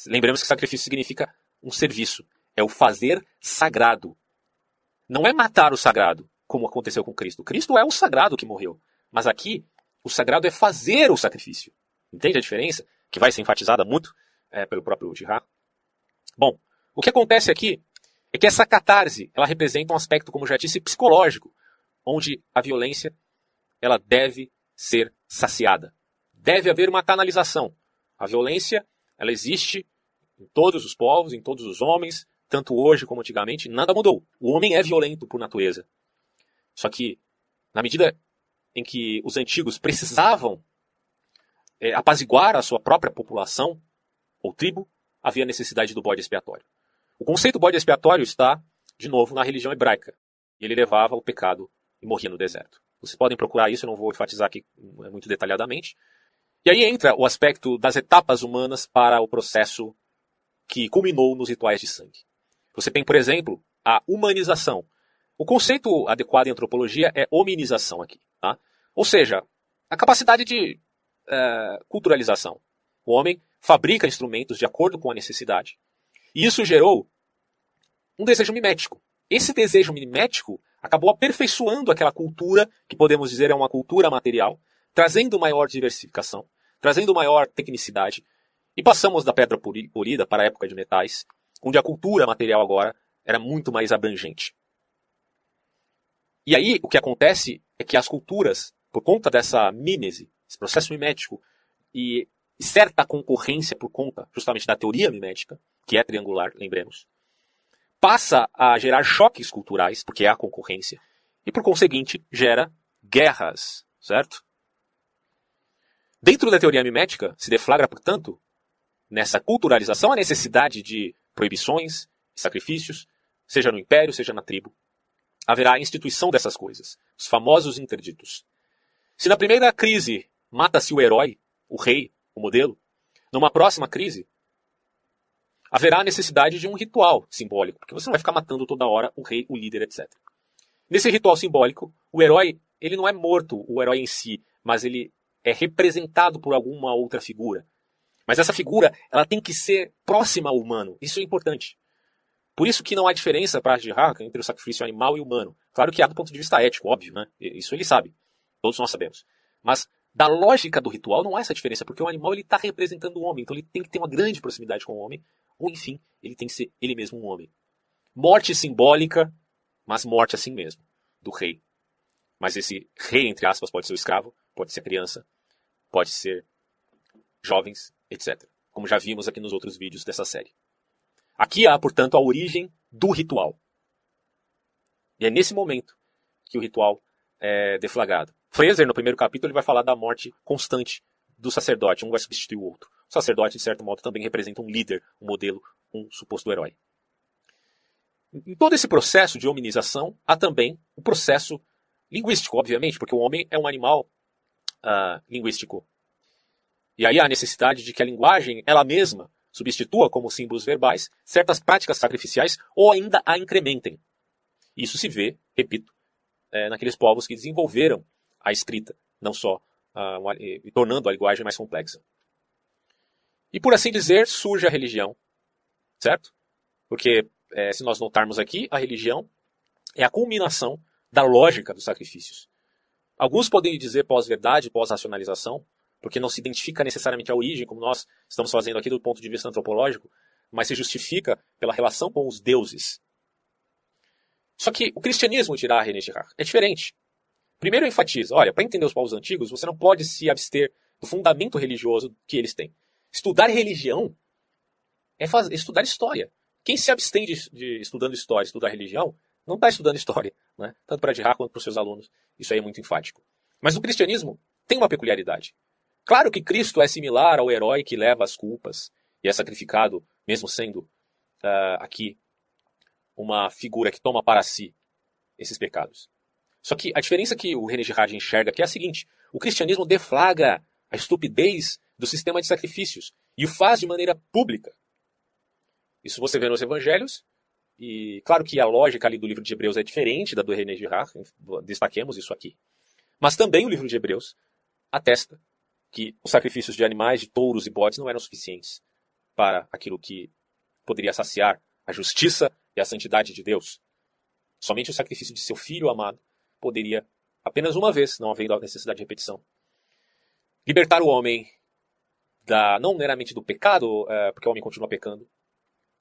Lembremos que sacrifício significa um serviço, é o fazer sagrado. Não é matar o sagrado, como aconteceu com Cristo. Cristo é o sagrado que morreu. Mas aqui, o sagrado é fazer o sacrifício. Entende a diferença? Que vai ser enfatizada muito é, pelo próprio Girard. Bom, o que acontece aqui é que essa catarse, ela representa um aspecto, como já disse, psicológico, onde a violência, ela deve ser saciada. Deve haver uma canalização. A violência, ela existe em todos os povos, em todos os homens, tanto hoje como antigamente, nada mudou. O homem é violento por natureza. Só que, na medida em que os antigos precisavam é, apaziguar a sua própria população ou tribo, havia necessidade do bode expiatório. O conceito bode expiatório está, de novo, na religião hebraica. Ele levava o pecado e morria no deserto. Vocês podem procurar isso, eu não vou enfatizar aqui muito detalhadamente. E aí entra o aspecto das etapas humanas para o processo que culminou nos rituais de sangue. Você tem, por exemplo, a humanização. O conceito adequado em antropologia é hominização aqui. Tá? Ou seja, a capacidade de é, culturalização. O homem fabrica instrumentos de acordo com a necessidade. E isso gerou um desejo mimético. Esse desejo mimético acabou aperfeiçoando aquela cultura, que podemos dizer é uma cultura material, trazendo maior diversificação, trazendo maior tecnicidade. E passamos da pedra polida para a época de metais, onde a cultura material agora era muito mais abrangente. E aí o que acontece é que as culturas, por conta dessa mímese, esse processo mimético, e certa concorrência por conta justamente da teoria mimética, que é triangular, lembremos, passa a gerar choques culturais, porque é a concorrência, e, por conseguinte, gera guerras, certo? Dentro da teoria mimética, se deflagra, portanto, nessa culturalização a necessidade de proibições sacrifícios, seja no império, seja na tribo. Haverá a instituição dessas coisas, os famosos interditos. Se na primeira crise mata-se o herói, o rei, o modelo, numa próxima crise haverá necessidade de um ritual simbólico, porque você não vai ficar matando toda hora o rei, o líder, etc. Nesse ritual simbólico, o herói, ele não é morto, o herói em si, mas ele é representado por alguma outra figura. Mas essa figura, ela tem que ser próxima ao humano. Isso é importante. Por isso que não há diferença para de Haka entre o sacrifício animal e humano. Claro que há do ponto de vista ético, óbvio, né? Isso ele sabe. Todos nós sabemos. Mas da lógica do ritual não há essa diferença, porque o animal ele está representando o homem, então ele tem que ter uma grande proximidade com o homem, ou enfim, ele tem que ser ele mesmo um homem. Morte simbólica, mas morte assim mesmo, do rei. Mas esse rei, entre aspas, pode ser o escravo, pode ser criança, pode ser jovens, etc. Como já vimos aqui nos outros vídeos dessa série. Aqui há, portanto, a origem do ritual. E é nesse momento que o ritual é deflagrado. Fraser, no primeiro capítulo, ele vai falar da morte constante do sacerdote. Um vai substituir o outro. O sacerdote, de certo modo, também representa um líder, um modelo, um suposto herói. Em todo esse processo de hominização, há também o processo linguístico, obviamente, porque o homem é um animal uh, linguístico. E aí há a necessidade de que a linguagem, ela mesma, substitua como símbolos verbais certas práticas sacrificiais ou ainda a incrementem. Isso se vê, repito, é, naqueles povos que desenvolveram a escrita, não só uh, uma, e, tornando a linguagem mais complexa. E por assim dizer, surge a religião, certo? Porque, é, se nós notarmos aqui, a religião é a culminação da lógica dos sacrifícios. Alguns podem dizer pós-verdade, pós-racionalização, porque não se identifica necessariamente a origem, como nós estamos fazendo aqui do ponto de vista antropológico, mas se justifica pela relação com os deuses. Só que o cristianismo dirá René Girard é diferente. Primeiro enfatiza, olha, para entender os povos antigos, você não pode se abster do fundamento religioso que eles têm. Estudar religião é fazer, estudar história. Quem se abstém de, de estudando história, estudar religião, não está estudando história, né? tanto para Dirá quanto para os seus alunos. Isso aí é muito enfático. Mas o cristianismo tem uma peculiaridade. Claro que Cristo é similar ao herói que leva as culpas e é sacrificado, mesmo sendo uh, aqui uma figura que toma para si esses pecados. Só que a diferença que o René Girard enxerga aqui é a seguinte: o cristianismo deflagra a estupidez do sistema de sacrifícios e o faz de maneira pública. Isso você vê nos evangelhos, e claro que a lógica ali do livro de Hebreus é diferente da do René Girard, destaquemos isso aqui. Mas também o livro de Hebreus atesta que os sacrifícios de animais, de touros e bodes não eram suficientes para aquilo que poderia saciar a justiça e a santidade de Deus. Somente o sacrifício de seu filho amado poderia, apenas uma vez, não havendo a necessidade de repetição, libertar o homem da não meramente do pecado, é, porque o homem continua pecando,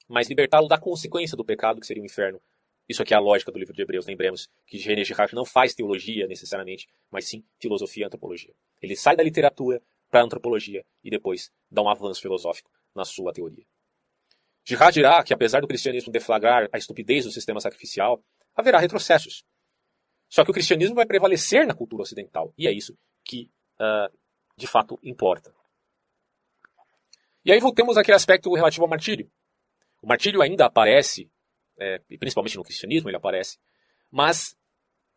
mas libertá-lo da consequência do pecado, que seria o inferno. Isso aqui é a lógica do livro de Hebreus. Lembremos que René Girard não faz teologia necessariamente, mas sim filosofia e antropologia. Ele sai da literatura para a antropologia e depois dá um avanço filosófico na sua teoria. Girard dirá que, apesar do cristianismo deflagrar a estupidez do sistema sacrificial, haverá retrocessos. Só que o cristianismo vai prevalecer na cultura ocidental. E é isso que, uh, de fato, importa. E aí voltemos àquele aspecto relativo ao martírio. O martírio ainda aparece, é, principalmente no cristianismo ele aparece, mas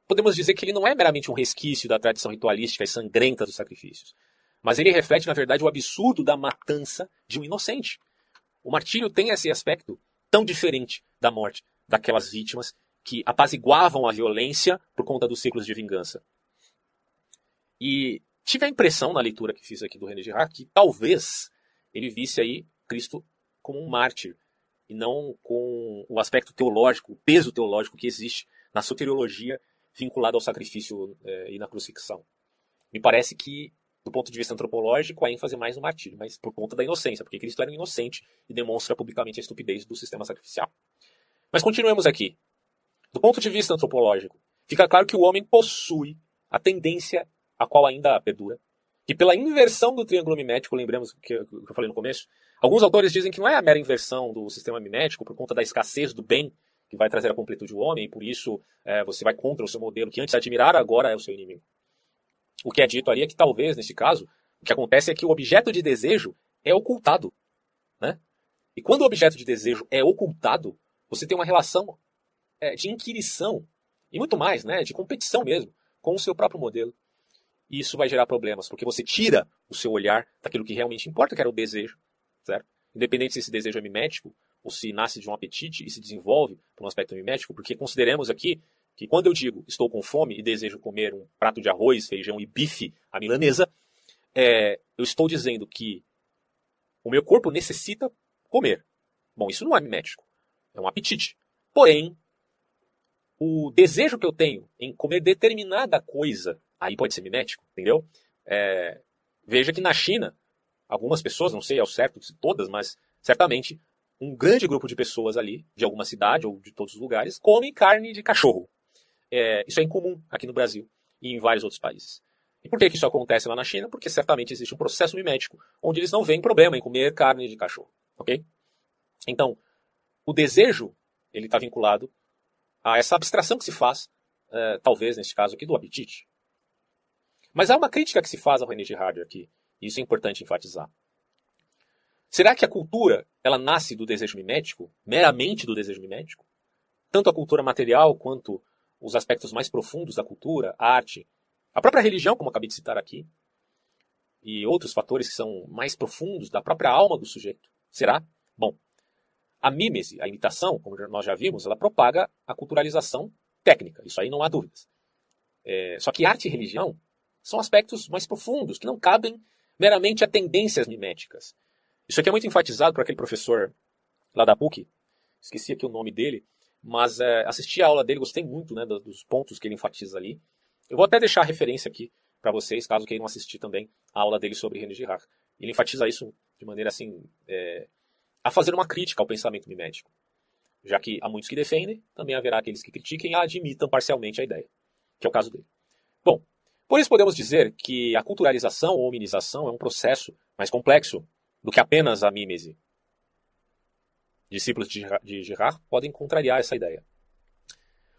podemos dizer que ele não é meramente um resquício da tradição ritualística e sangrenta dos sacrifícios. Mas ele reflete, na verdade, o absurdo da matança de um inocente. O martírio tem esse aspecto tão diferente da morte daquelas vítimas que apaziguavam a violência por conta dos ciclos de vingança. E tive a impressão na leitura que fiz aqui do René Girard que talvez ele visse aí Cristo como um mártir e não com o aspecto teológico, o peso teológico que existe na soteriologia vinculada ao sacrifício é, e na crucifixão. Me parece que, do ponto de vista antropológico, a ênfase é mais no martírio, mas por conta da inocência, porque Cristo era um inocente e demonstra publicamente a estupidez do sistema sacrificial. Mas continuemos aqui. Do ponto de vista antropológico, fica claro que o homem possui a tendência a qual ainda perdura. E pela inversão do triângulo mimético, lembramos que eu falei no começo, alguns autores dizem que não é a mera inversão do sistema mimético por conta da escassez do bem, que vai trazer a completude do homem, e por isso é, você vai contra o seu modelo que antes admirara, agora é o seu inimigo. O que é dito ali é que talvez, nesse caso, o que acontece é que o objeto de desejo é ocultado. Né? E quando o objeto de desejo é ocultado, você tem uma relação é, de inquirição, e muito mais, né, de competição mesmo, com o seu próprio modelo. E isso vai gerar problemas, porque você tira o seu olhar daquilo que realmente importa, que era o desejo, certo? Independente se esse desejo é mimético, ou se nasce de um apetite e se desenvolve por um aspecto mimético, porque consideremos aqui que quando eu digo estou com fome e desejo comer um prato de arroz, feijão e bife à milanesa, é, eu estou dizendo que o meu corpo necessita comer. Bom, isso não é mimético, é um apetite. Porém, o desejo que eu tenho em comer determinada coisa, aí pode ser mimético, entendeu? É, veja que na China, algumas pessoas, não sei ao certo se todas, mas certamente um grande grupo de pessoas ali, de alguma cidade ou de todos os lugares, comem carne de cachorro. É, isso é incomum aqui no Brasil e em vários outros países. E por que, que isso acontece lá na China? Porque certamente existe um processo mimético onde eles não veem problema em comer carne de cachorro. Ok? Então, o desejo ele está vinculado a essa abstração que se faz, é, talvez neste caso aqui, do apetite. Mas há uma crítica que se faz ao René Girard aqui, e isso é importante enfatizar. Será que a cultura ela nasce do desejo mimético, meramente do desejo mimético? Tanto a cultura material quanto os aspectos mais profundos da cultura, a arte, a própria religião, como acabei de citar aqui, e outros fatores que são mais profundos da própria alma do sujeito. Será? Bom, a mímese, a imitação, como nós já vimos, ela propaga a culturalização técnica. Isso aí não há dúvidas. É, só que arte e religião são aspectos mais profundos, que não cabem meramente a tendências miméticas. Isso aqui é muito enfatizado por aquele professor lá da PUC, esqueci aqui o nome dele, mas é, assisti a aula dele, gostei muito né, dos pontos que ele enfatiza ali. Eu vou até deixar a referência aqui para vocês, caso queiram assistir também a aula dele sobre René Girard. Ele enfatiza isso de maneira assim, é, a fazer uma crítica ao pensamento mimético. Já que há muitos que defendem, também haverá aqueles que critiquem e admitam parcialmente a ideia, que é o caso dele. Bom, por isso podemos dizer que a culturalização ou hominização é um processo mais complexo do que apenas a mímese. Discípulos de Girard podem contrariar essa ideia.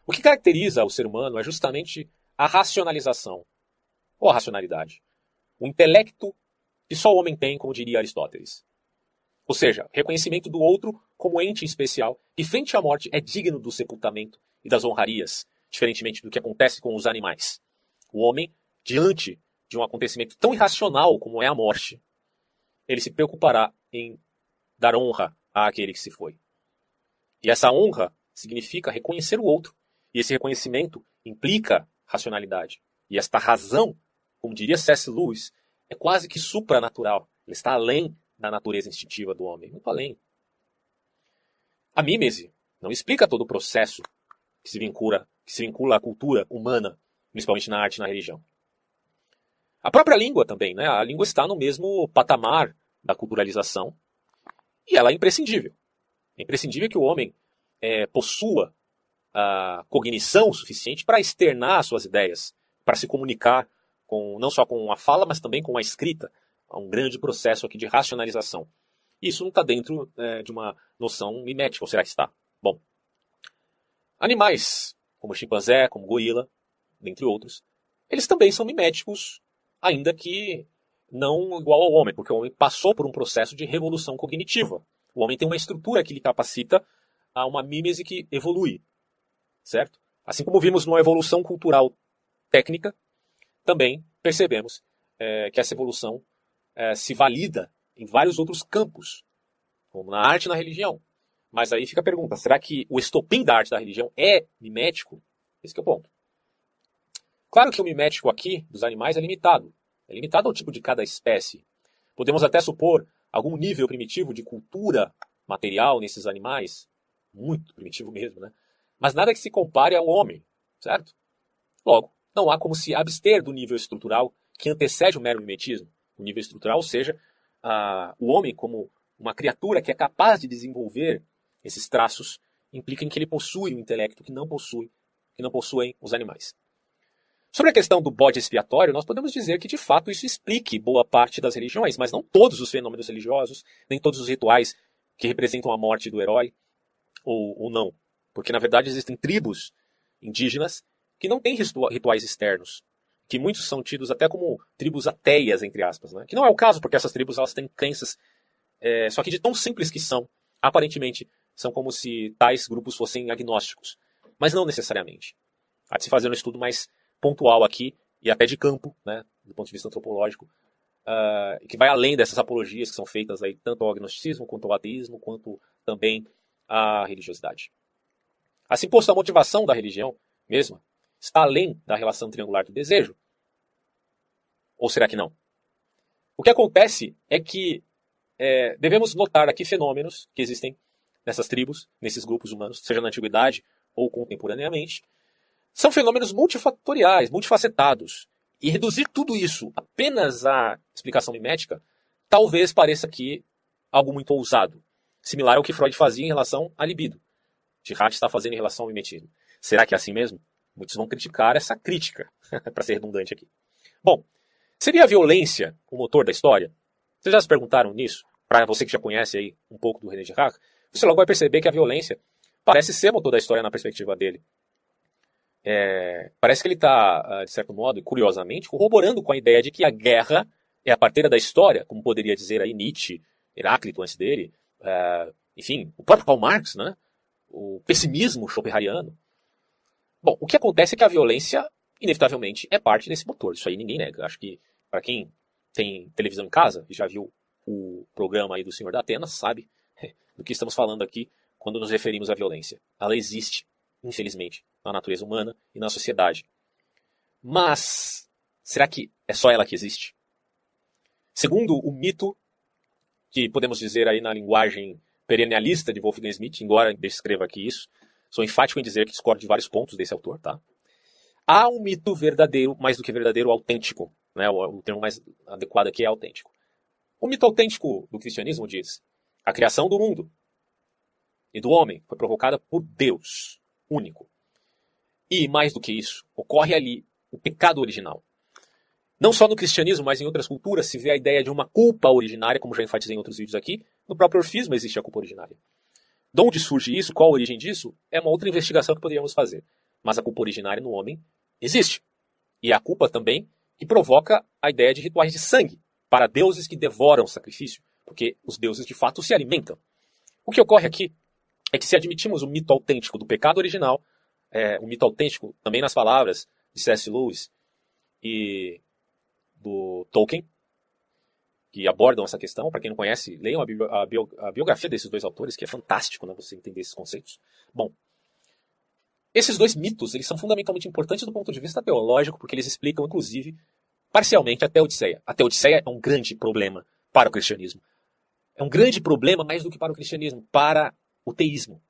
O que caracteriza o ser humano é justamente a racionalização, ou a racionalidade. O intelecto que só o homem tem, como diria Aristóteles. Ou seja, reconhecimento do outro como ente especial, que frente à morte é digno do sepultamento e das honrarias, diferentemente do que acontece com os animais. O homem, diante de um acontecimento tão irracional como é a morte, ele se preocupará em dar honra àquele que se foi. E essa honra significa reconhecer o outro. E esse reconhecimento implica racionalidade. E esta razão, como diria C.S. Lewis, é quase que supranatural. Ele está além da natureza instintiva do homem, muito além. A mímese não explica todo o processo que se vincula, que se vincula à cultura humana, principalmente na arte e na religião. A própria língua também, né? A língua está no mesmo patamar da culturalização e ela é imprescindível. É imprescindível que o homem é, possua a cognição suficiente para externar suas ideias, para se comunicar com não só com a fala, mas também com a escrita, a um grande processo aqui de racionalização. Isso não está dentro é, de uma noção mimética, ou será que está? Bom, animais, como chimpanzé, como gorila, dentre outros, eles também são miméticos, ainda que não igual ao homem, porque o homem passou por um processo de revolução cognitiva. O homem tem uma estrutura que lhe capacita a uma mímese que evolui, certo? Assim como vimos numa evolução cultural técnica, também percebemos é, que essa evolução é, se valida em vários outros campos, como na arte e na religião. Mas aí fica a pergunta: será que o estopim da arte da religião é mimético? Esse é o ponto. Claro que o mimético aqui dos animais é limitado. É limitado ao tipo de cada espécie. Podemos até supor algum nível primitivo de cultura material nesses animais, muito primitivo mesmo, né? Mas nada que se compare ao homem, certo? Logo, não há como se abster do nível estrutural que antecede o mero mimetismo o nível estrutural, ou seja, a, o homem como uma criatura que é capaz de desenvolver esses traços implica em que ele possui um intelecto que não possui, que não possuem os animais. Sobre a questão do bode expiatório, nós podemos dizer que de fato isso explique boa parte das religiões, mas não todos os fenômenos religiosos, nem todos os rituais que representam a morte do herói, ou, ou não. Porque, na verdade, existem tribos indígenas que não têm rituais externos, que muitos são tidos até como tribos ateias, entre aspas. Né? Que não é o caso, porque essas tribos elas têm crenças, é, só que de tão simples que são, aparentemente, são como se tais grupos fossem agnósticos. Mas não necessariamente. Há de se fazer um estudo mais pontual aqui, e até de campo, né, do ponto de vista antropológico, uh, que vai além dessas apologias que são feitas aí, tanto ao agnosticismo, quanto ao ateísmo, quanto também à religiosidade. Assim, posto a motivação da religião mesma está além da relação triangular do desejo. Ou será que não? O que acontece é que é, devemos notar aqui fenômenos que existem nessas tribos, nesses grupos humanos, seja na antiguidade ou contemporaneamente, são fenômenos multifatoriais, multifacetados. E reduzir tudo isso apenas à explicação mimética talvez pareça aqui algo muito ousado, similar ao que Freud fazia em relação à libido. Girard está fazendo em relação ao mimetismo. Será que é assim mesmo? Muitos vão criticar essa crítica, para ser redundante aqui. Bom, seria a violência o motor da história? Vocês já se perguntaram nisso? Para você que já conhece aí um pouco do René Girard, você logo vai perceber que a violência parece ser motor da história na perspectiva dele. É, parece que ele está, ah, de certo modo, curiosamente, corroborando com a ideia de que a guerra é a parteira da história, como poderia dizer aí Nietzsche, Heráclito antes dele, é, enfim, o próprio Karl Marx, né? o pessimismo schopenhaueriano. Bom, o que acontece é que a violência, inevitavelmente, é parte desse motor. Isso aí ninguém nega. Acho que, para quem tem televisão em casa e já viu o programa aí do Senhor da Atenas, sabe do que estamos falando aqui quando nos referimos à violência. Ela existe, infelizmente, na natureza humana e na sociedade. Mas será que é só ela que existe? Segundo o mito, que podemos dizer aí na linguagem perennialista de Wolfgang Smith, embora descreva aqui isso, sou enfático em dizer que discordo de vários pontos desse autor, tá? Há um mito verdadeiro, mais do que verdadeiro, autêntico. Né? O, o termo mais adequado aqui é autêntico. O mito autêntico do cristianismo diz: a criação do mundo e do homem foi provocada por Deus, único. E, mais do que isso, ocorre ali o pecado original. Não só no cristianismo, mas em outras culturas se vê a ideia de uma culpa originária, como já enfatizei em outros vídeos aqui. No próprio orfismo existe a culpa originária. De onde surge isso? Qual a origem disso? É uma outra investigação que poderíamos fazer. Mas a culpa originária no homem existe. E a culpa também que provoca a ideia de rituais de sangue para deuses que devoram sacrifício, porque os deuses de fato se alimentam. O que ocorre aqui é que se admitimos o mito autêntico do pecado original, é, o mito autêntico também nas palavras de C.S. Lewis e do Tolkien, que abordam essa questão. Para quem não conhece, leiam a, bio, a, bio, a, biografia desses dois autores, que é fantástico né, você entender esses conceitos. Bom, esses dois mitos eles são fundamentalmente importantes do ponto de vista teológico, porque eles explicam, inclusive, parcialmente a Teodiceia. A Teodiceia é um grande problema para o cristianismo. É um grande problema mais do que para o cristianismo, para o teísmo.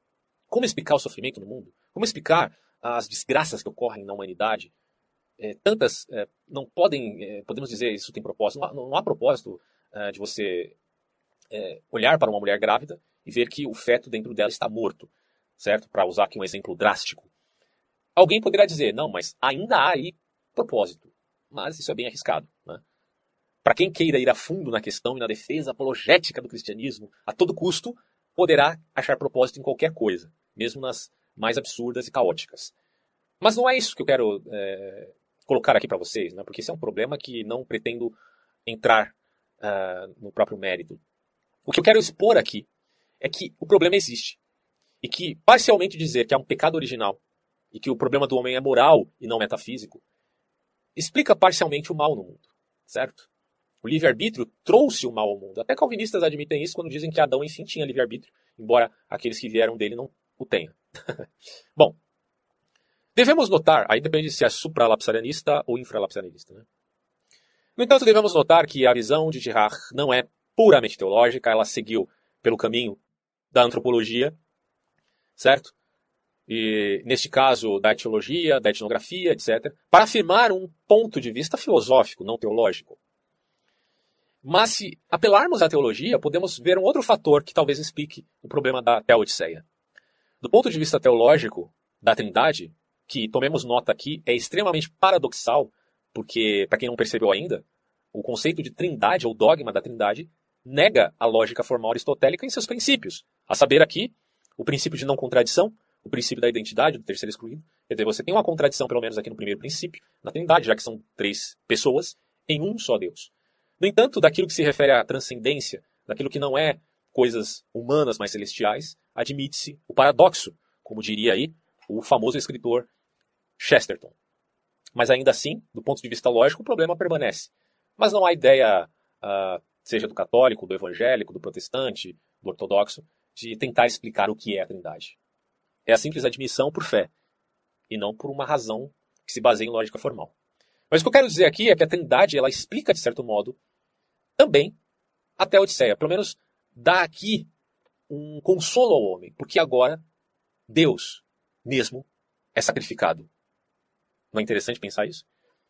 Como explicar o sofrimento no mundo? Como explicar as desgraças que ocorrem na humanidade? É, tantas é, não podem, é, podemos dizer, isso tem propósito. Não há, não há propósito é, de você é, olhar para uma mulher grávida e ver que o feto dentro dela está morto, certo? Para usar aqui um exemplo drástico. Alguém poderá dizer, não, mas ainda há aí propósito. Mas isso é bem arriscado. Né? Para quem queira ir a fundo na questão e na defesa apologética do cristianismo, a todo custo, poderá achar propósito em qualquer coisa, mesmo nas mais absurdas e caóticas. Mas não é isso que eu quero é, colocar aqui para vocês, né? porque esse é um problema que não pretendo entrar uh, no próprio mérito. O que eu quero expor aqui é que o problema existe. E que parcialmente dizer que há um pecado original e que o problema do homem é moral e não metafísico explica parcialmente o mal no mundo, certo? O livre-arbítrio trouxe o mal ao mundo. Até calvinistas admitem isso quando dizem que Adão, enfim, tinha livre-arbítrio, embora aqueles que vieram dele não o tenham. Bom, devemos notar, aí depende se é supralapsarianista ou infralapsarianista. Né? No entanto, devemos notar que a visão de Girard não é puramente teológica, ela seguiu pelo caminho da antropologia, certo? E, neste caso, da etiologia, da etnografia, etc., para afirmar um ponto de vista filosófico, não teológico. Mas se apelarmos à teologia, podemos ver um outro fator que talvez explique o problema da Teodiceia. Do ponto de vista teológico da Trindade, que tomemos nota aqui, é extremamente paradoxal, porque, para quem não percebeu ainda, o conceito de trindade ou dogma da trindade nega a lógica formal aristotélica em seus princípios, a saber aqui o princípio de não contradição, o princípio da identidade do terceiro excluído. Quer dizer, você tem uma contradição, pelo menos aqui no primeiro princípio, na Trindade, já que são três pessoas em um só Deus. No entanto, daquilo que se refere à transcendência, daquilo que não é coisas humanas, mas celestiais, admite-se o paradoxo, como diria aí o famoso escritor Chesterton. Mas ainda assim, do ponto de vista lógico, o problema permanece. Mas não há ideia, uh, seja do católico, do evangélico, do protestante, do ortodoxo, de tentar explicar o que é a Trindade. É a simples admissão por fé, e não por uma razão que se baseia em lógica formal. Mas o que eu quero dizer aqui é que a Trindade ela explica, de certo modo, também a Teodiceia. Pelo menos dá aqui um consolo ao homem, porque agora Deus mesmo é sacrificado. Não é interessante pensar isso?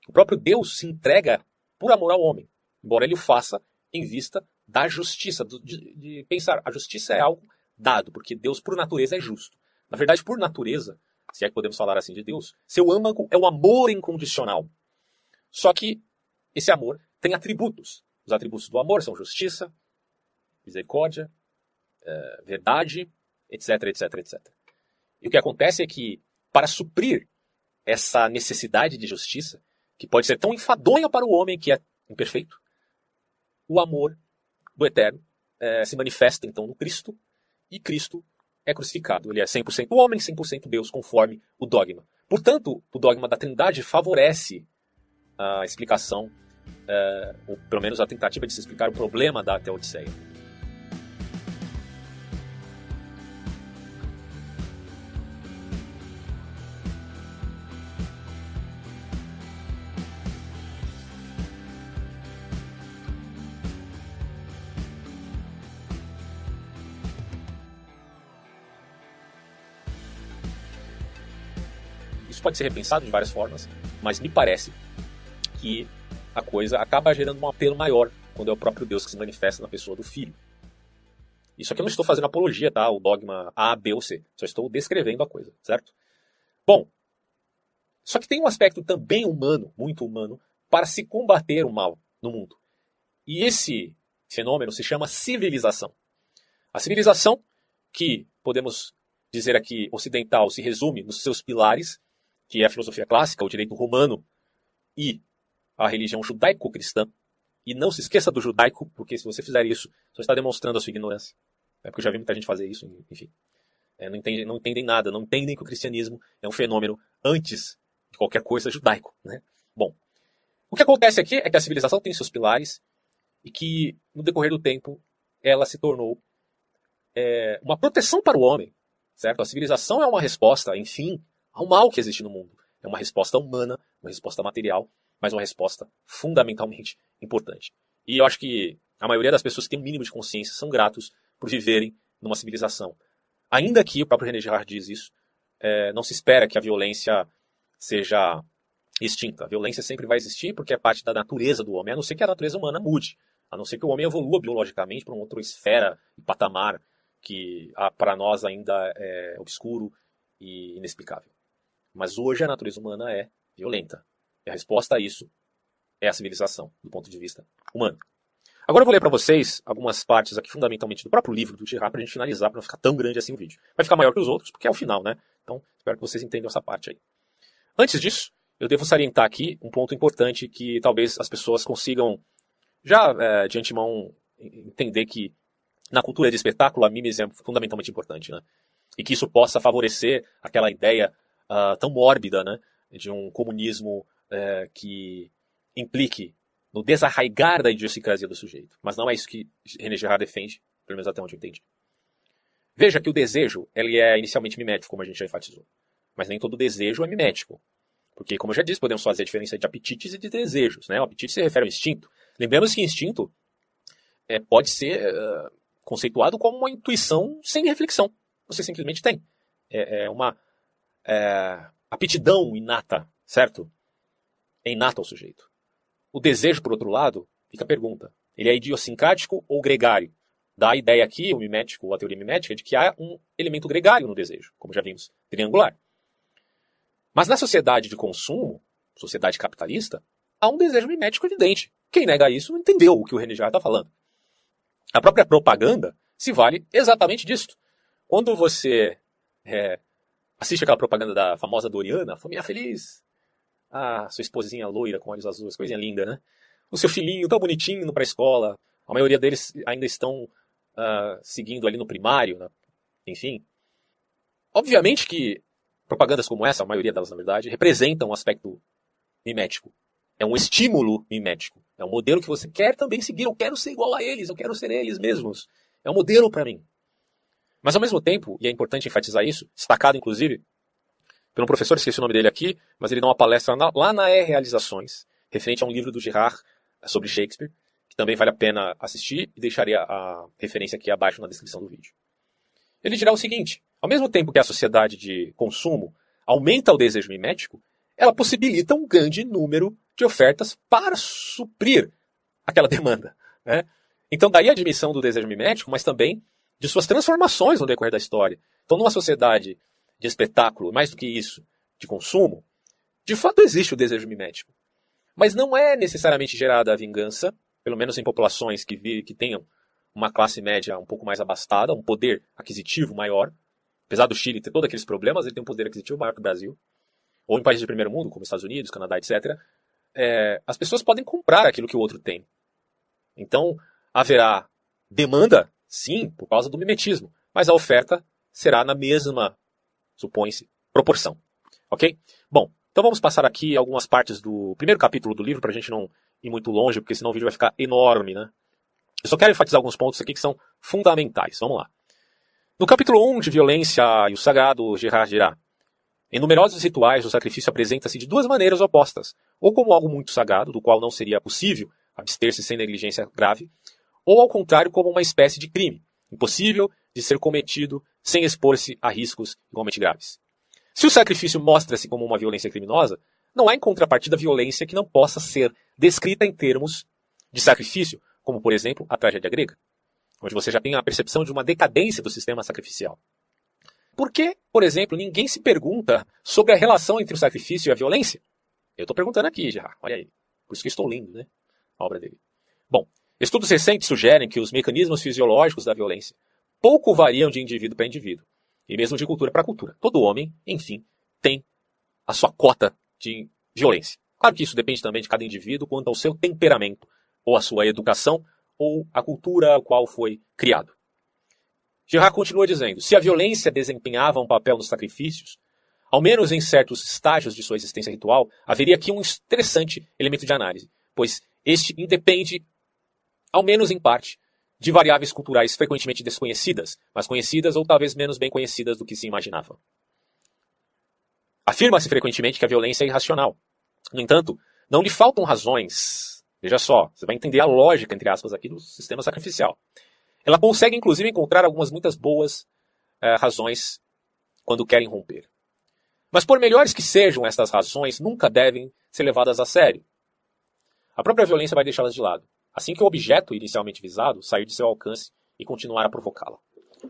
O próprio Deus se entrega por amor ao homem, embora ele o faça em vista da justiça, de, de pensar a justiça é algo dado, porque Deus por natureza é justo. Na verdade, por natureza, se é que podemos falar assim de Deus, seu âmago é o amor incondicional. Só que esse amor tem atributos. Os atributos do amor são justiça, misericórdia, é, verdade, etc, etc, etc. E o que acontece é que, para suprir essa necessidade de justiça, que pode ser tão enfadonha para o homem que é imperfeito, o amor do Eterno é, se manifesta então no Cristo, e Cristo é crucificado. Ele é 100% homem, 100% Deus, conforme o dogma. Portanto, o dogma da Trindade favorece a explicação, é, ou pelo menos a tentativa de se explicar o problema da Teodiceia. Pode ser repensado de várias formas, mas me parece que a coisa acaba gerando um apelo maior quando é o próprio Deus que se manifesta na pessoa do filho. Isso aqui eu não estou fazendo apologia, tá? O dogma A, B ou C. Só estou descrevendo a coisa, certo? Bom, só que tem um aspecto também humano, muito humano, para se combater o mal no mundo. E esse fenômeno se chama civilização. A civilização, que podemos dizer aqui ocidental, se resume nos seus pilares, que é a filosofia clássica, o direito romano e a religião judaico-cristã. E não se esqueça do judaico, porque se você fizer isso, você está demonstrando a sua ignorância. É porque eu já vi muita gente fazer isso, enfim. É, não, entendem, não entendem nada, não entendem que o cristianismo é um fenômeno antes de qualquer coisa judaico. Né? Bom, o que acontece aqui é que a civilização tem seus pilares e que, no decorrer do tempo, ela se tornou é, uma proteção para o homem. Certo? A civilização é uma resposta, enfim, ao mal que existe no mundo. É uma resposta humana, uma resposta material, mas uma resposta fundamentalmente importante. E eu acho que a maioria das pessoas que têm um mínimo de consciência são gratos por viverem numa civilização. Ainda que, o próprio René Girard diz isso, é, não se espera que a violência seja extinta. A violência sempre vai existir porque é parte da natureza do homem, a não ser que a natureza humana mude. A não ser que o homem evolua biologicamente para uma outra esfera e patamar que para nós ainda é obscuro e inexplicável. Mas hoje a natureza humana é violenta. E a resposta a isso é a civilização, do ponto de vista humano. Agora eu vou ler para vocês algumas partes aqui, fundamentalmente, do próprio livro do Girard, para a gente finalizar, para não ficar tão grande assim o vídeo. Vai ficar maior que os outros, porque é o final, né? Então, espero que vocês entendam essa parte aí. Antes disso, eu devo salientar aqui um ponto importante que talvez as pessoas consigam já é, de antemão entender que na cultura de espetáculo a mimes é fundamentalmente importante, né? E que isso possa favorecer aquela ideia uh, tão mórbida, né, de um comunismo uh, que implique no desarraigar da idiosincrasia do sujeito. Mas não é isso que René Girard defende, pelo menos até onde eu entendi. Veja que o desejo ele é inicialmente mimético, como a gente já enfatizou. Mas nem todo desejo é mimético. Porque, como eu já disse, podemos fazer a diferença de apetites e de desejos. Né? O apetite se refere ao instinto. Lembremos que instinto é, pode ser uh, conceituado como uma intuição sem reflexão. Você simplesmente tem. É, é uma é, aptidão inata, certo? É inata ao sujeito. O desejo, por outro lado, fica a pergunta: ele é idiosincrático ou gregário? Dá a ideia aqui, o mimético, a teoria mimética, de que há um elemento gregário no desejo, como já vimos, triangular. Mas na sociedade de consumo, sociedade capitalista, há um desejo mimético evidente. Quem nega isso não entendeu o que o René está falando. A própria propaganda se vale exatamente disto. Quando você é, assiste aquela propaganda da famosa Doriana, família feliz. Ah, sua esposinha loira com olhos azuis, coisinha linda, né? O seu filhinho tão bonitinho indo para a escola. A maioria deles ainda estão uh, seguindo ali no primário, né? enfim. Obviamente que propagandas como essa, a maioria delas na verdade, representam um aspecto mimético. É um estímulo mimético. É um modelo que você quer também seguir. Eu quero ser igual a eles, eu quero ser eles mesmos. É um modelo para mim. Mas ao mesmo tempo, e é importante enfatizar isso, destacado inclusive pelo professor, esqueci o nome dele aqui, mas ele dá uma palestra lá na E Realizações, referente a um livro do Girard sobre Shakespeare, que também vale a pena assistir e deixaria a referência aqui abaixo na descrição do vídeo. Ele dirá o seguinte: ao mesmo tempo que a sociedade de consumo aumenta o desejo mimético, ela possibilita um grande número de ofertas para suprir aquela demanda. Né? Então, daí a admissão do desejo mimético, mas também de suas transformações no decorrer da história. Então, numa sociedade de espetáculo, mais do que isso, de consumo, de fato existe o desejo mimético. Mas não é necessariamente gerada a vingança, pelo menos em populações que, vi, que tenham uma classe média um pouco mais abastada, um poder aquisitivo maior. Apesar do Chile ter todos aqueles problemas, ele tem um poder aquisitivo maior que o Brasil. Ou em países de primeiro mundo, como Estados Unidos, Canadá, etc. É, as pessoas podem comprar aquilo que o outro tem. Então, haverá demanda, sim, por causa do mimetismo, mas a oferta será na mesma supõe-se, proporção. Ok? Bom, então vamos passar aqui algumas partes do primeiro capítulo do livro para a gente não ir muito longe, porque senão o vídeo vai ficar enorme, né? Eu só quero enfatizar alguns pontos aqui que são fundamentais. Vamos lá. No capítulo 1 de Violência e o Sagrado, Gerard dirá: Em numerosos rituais, o sacrifício apresenta-se de duas maneiras opostas, ou como algo muito sagrado, do qual não seria possível abster-se sem negligência grave, ou ao contrário, como uma espécie de crime, impossível de ser cometido sem expor-se a riscos igualmente graves. Se o sacrifício mostra-se como uma violência criminosa, não há em contrapartida violência que não possa ser descrita em termos de sacrifício, como por exemplo a tragédia grega, onde você já tem a percepção de uma decadência do sistema sacrificial. Por que, por exemplo, ninguém se pergunta sobre a relação entre o sacrifício e a violência? Eu estou perguntando aqui já, olha aí. Por isso que estou lendo né, a obra dele. Bom, estudos recentes sugerem que os mecanismos fisiológicos da violência pouco variam de indivíduo para indivíduo, e mesmo de cultura para cultura. Todo homem, enfim, tem a sua cota de violência. Claro que isso depende também de cada indivíduo quanto ao seu temperamento, ou a sua educação, ou a cultura a qual foi criado. Girard continua dizendo: se a violência desempenhava um papel nos sacrifícios, ao menos em certos estágios de sua existência ritual, haveria aqui um interessante elemento de análise, pois este independe, ao menos em parte, de variáveis culturais frequentemente desconhecidas, mas conhecidas ou talvez menos bem conhecidas do que se imaginava. Afirma-se frequentemente que a violência é irracional. No entanto, não lhe faltam razões. Veja só, você vai entender a lógica, entre aspas, aqui do sistema sacrificial. Ela consegue, inclusive, encontrar algumas muitas boas eh, razões quando querem romper. Mas por melhores que sejam estas razões, nunca devem ser levadas a sério. A própria violência vai deixá-las de lado assim que o objeto inicialmente visado sair de seu alcance e continuar a provocá-la.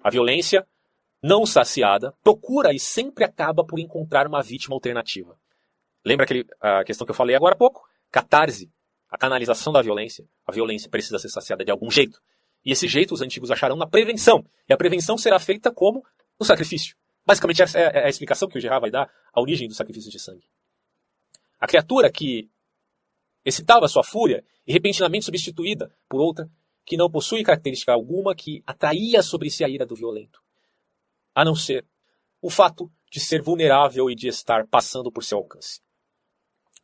A violência, não saciada, procura e sempre acaba por encontrar uma vítima alternativa. Lembra aquele, a questão que eu falei agora há pouco? Catarse, a canalização da violência. A violência precisa ser saciada de algum jeito. E esse jeito os antigos acharão na prevenção. E a prevenção será feita como? No sacrifício. Basicamente, essa é a explicação que o Gerard vai dar à origem do sacrifício de sangue. A criatura que excitava sua fúria e repentinamente substituída por outra que não possui característica alguma que atraía sobre si a ira do violento, a não ser o fato de ser vulnerável e de estar passando por seu alcance.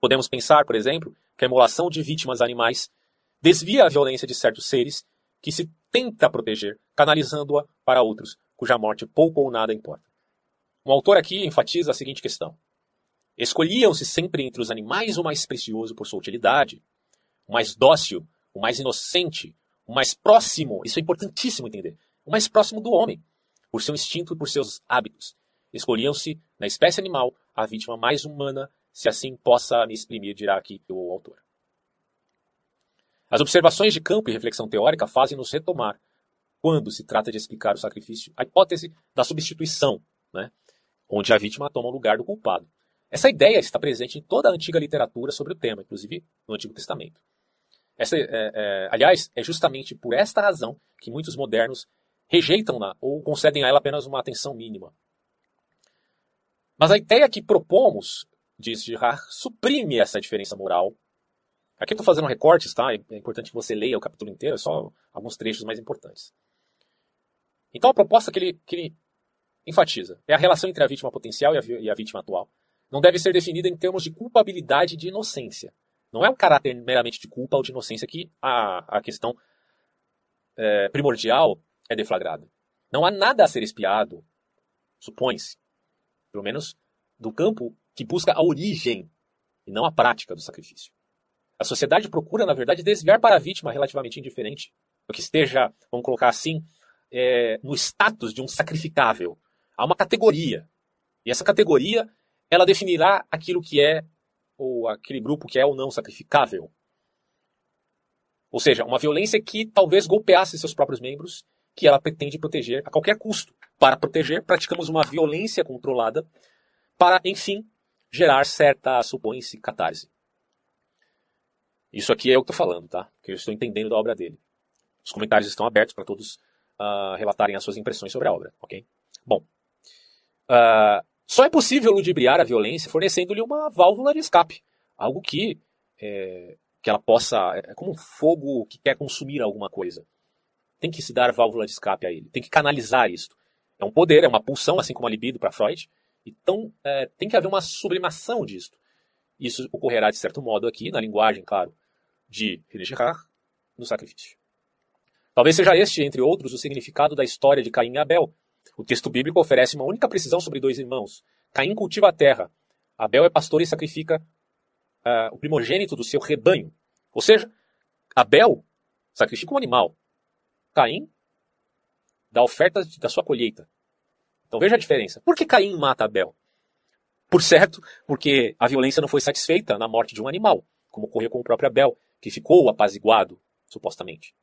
Podemos pensar, por exemplo, que a emulação de vítimas animais desvia a violência de certos seres que se tenta proteger, canalizando-a para outros, cuja morte pouco ou nada importa. Um autor aqui enfatiza a seguinte questão: Escolhiam-se sempre entre os animais o mais precioso por sua utilidade, o mais dócil, o mais inocente, o mais próximo, isso é importantíssimo entender, o mais próximo do homem, por seu instinto e por seus hábitos. Escolhiam-se, na espécie animal, a vítima mais humana, se assim possa me exprimir, dirá aqui o autor. As observações de campo e reflexão teórica fazem-nos retomar, quando se trata de explicar o sacrifício, a hipótese da substituição, né, onde a vítima toma o lugar do culpado. Essa ideia está presente em toda a antiga literatura sobre o tema, inclusive no Antigo Testamento. Essa, é, é, aliás, é justamente por esta razão que muitos modernos rejeitam-na ou concedem a ela apenas uma atenção mínima. Mas a ideia que propomos, diz Girard, suprime essa diferença moral. Aqui estou fazendo recortes, tá? É importante que você leia o capítulo inteiro, é só alguns trechos mais importantes. Então a proposta que ele, que ele enfatiza é a relação entre a vítima potencial e a, e a vítima atual. Não deve ser definida em termos de culpabilidade e de inocência. Não é um caráter meramente de culpa ou de inocência que a, a questão é, primordial é deflagrada. Não há nada a ser espiado, supõe-se, pelo menos do campo que busca a origem e não a prática do sacrifício. A sociedade procura, na verdade, desviar para a vítima relativamente indiferente, o que esteja, vamos colocar assim, é, no status de um sacrificável. Há uma categoria. E essa categoria, ela definirá aquilo que é, ou aquele grupo que é ou não sacrificável. Ou seja, uma violência que talvez golpeasse seus próprios membros, que ela pretende proteger a qualquer custo. Para proteger, praticamos uma violência controlada para, enfim, gerar certa, supõe-se, catarse. Isso aqui é o que estou falando, tá? Que eu estou entendendo da obra dele. Os comentários estão abertos para todos uh, relatarem as suas impressões sobre a obra, ok? Bom, uh, só é possível ludibriar a violência fornecendo-lhe uma válvula de escape, algo que é, que ela possa. É como um fogo que quer consumir alguma coisa. Tem que se dar válvula de escape a ele, tem que canalizar isto. É um poder, é uma pulsão, assim como a libido para Freud. Então, é, tem que haver uma sublimação disto. Isso ocorrerá, de certo modo, aqui, na linguagem, claro, de René Girard, no sacrifício. Talvez seja este, entre outros, o significado da história de Caim e Abel. O texto bíblico oferece uma única precisão sobre dois irmãos. Caim cultiva a terra. Abel é pastor e sacrifica uh, o primogênito do seu rebanho. Ou seja, Abel sacrifica um animal. Caim dá oferta da sua colheita. Então veja a diferença. Por que Caim mata Abel? Por certo, porque a violência não foi satisfeita na morte de um animal, como ocorreu com o próprio Abel, que ficou apaziguado, supostamente.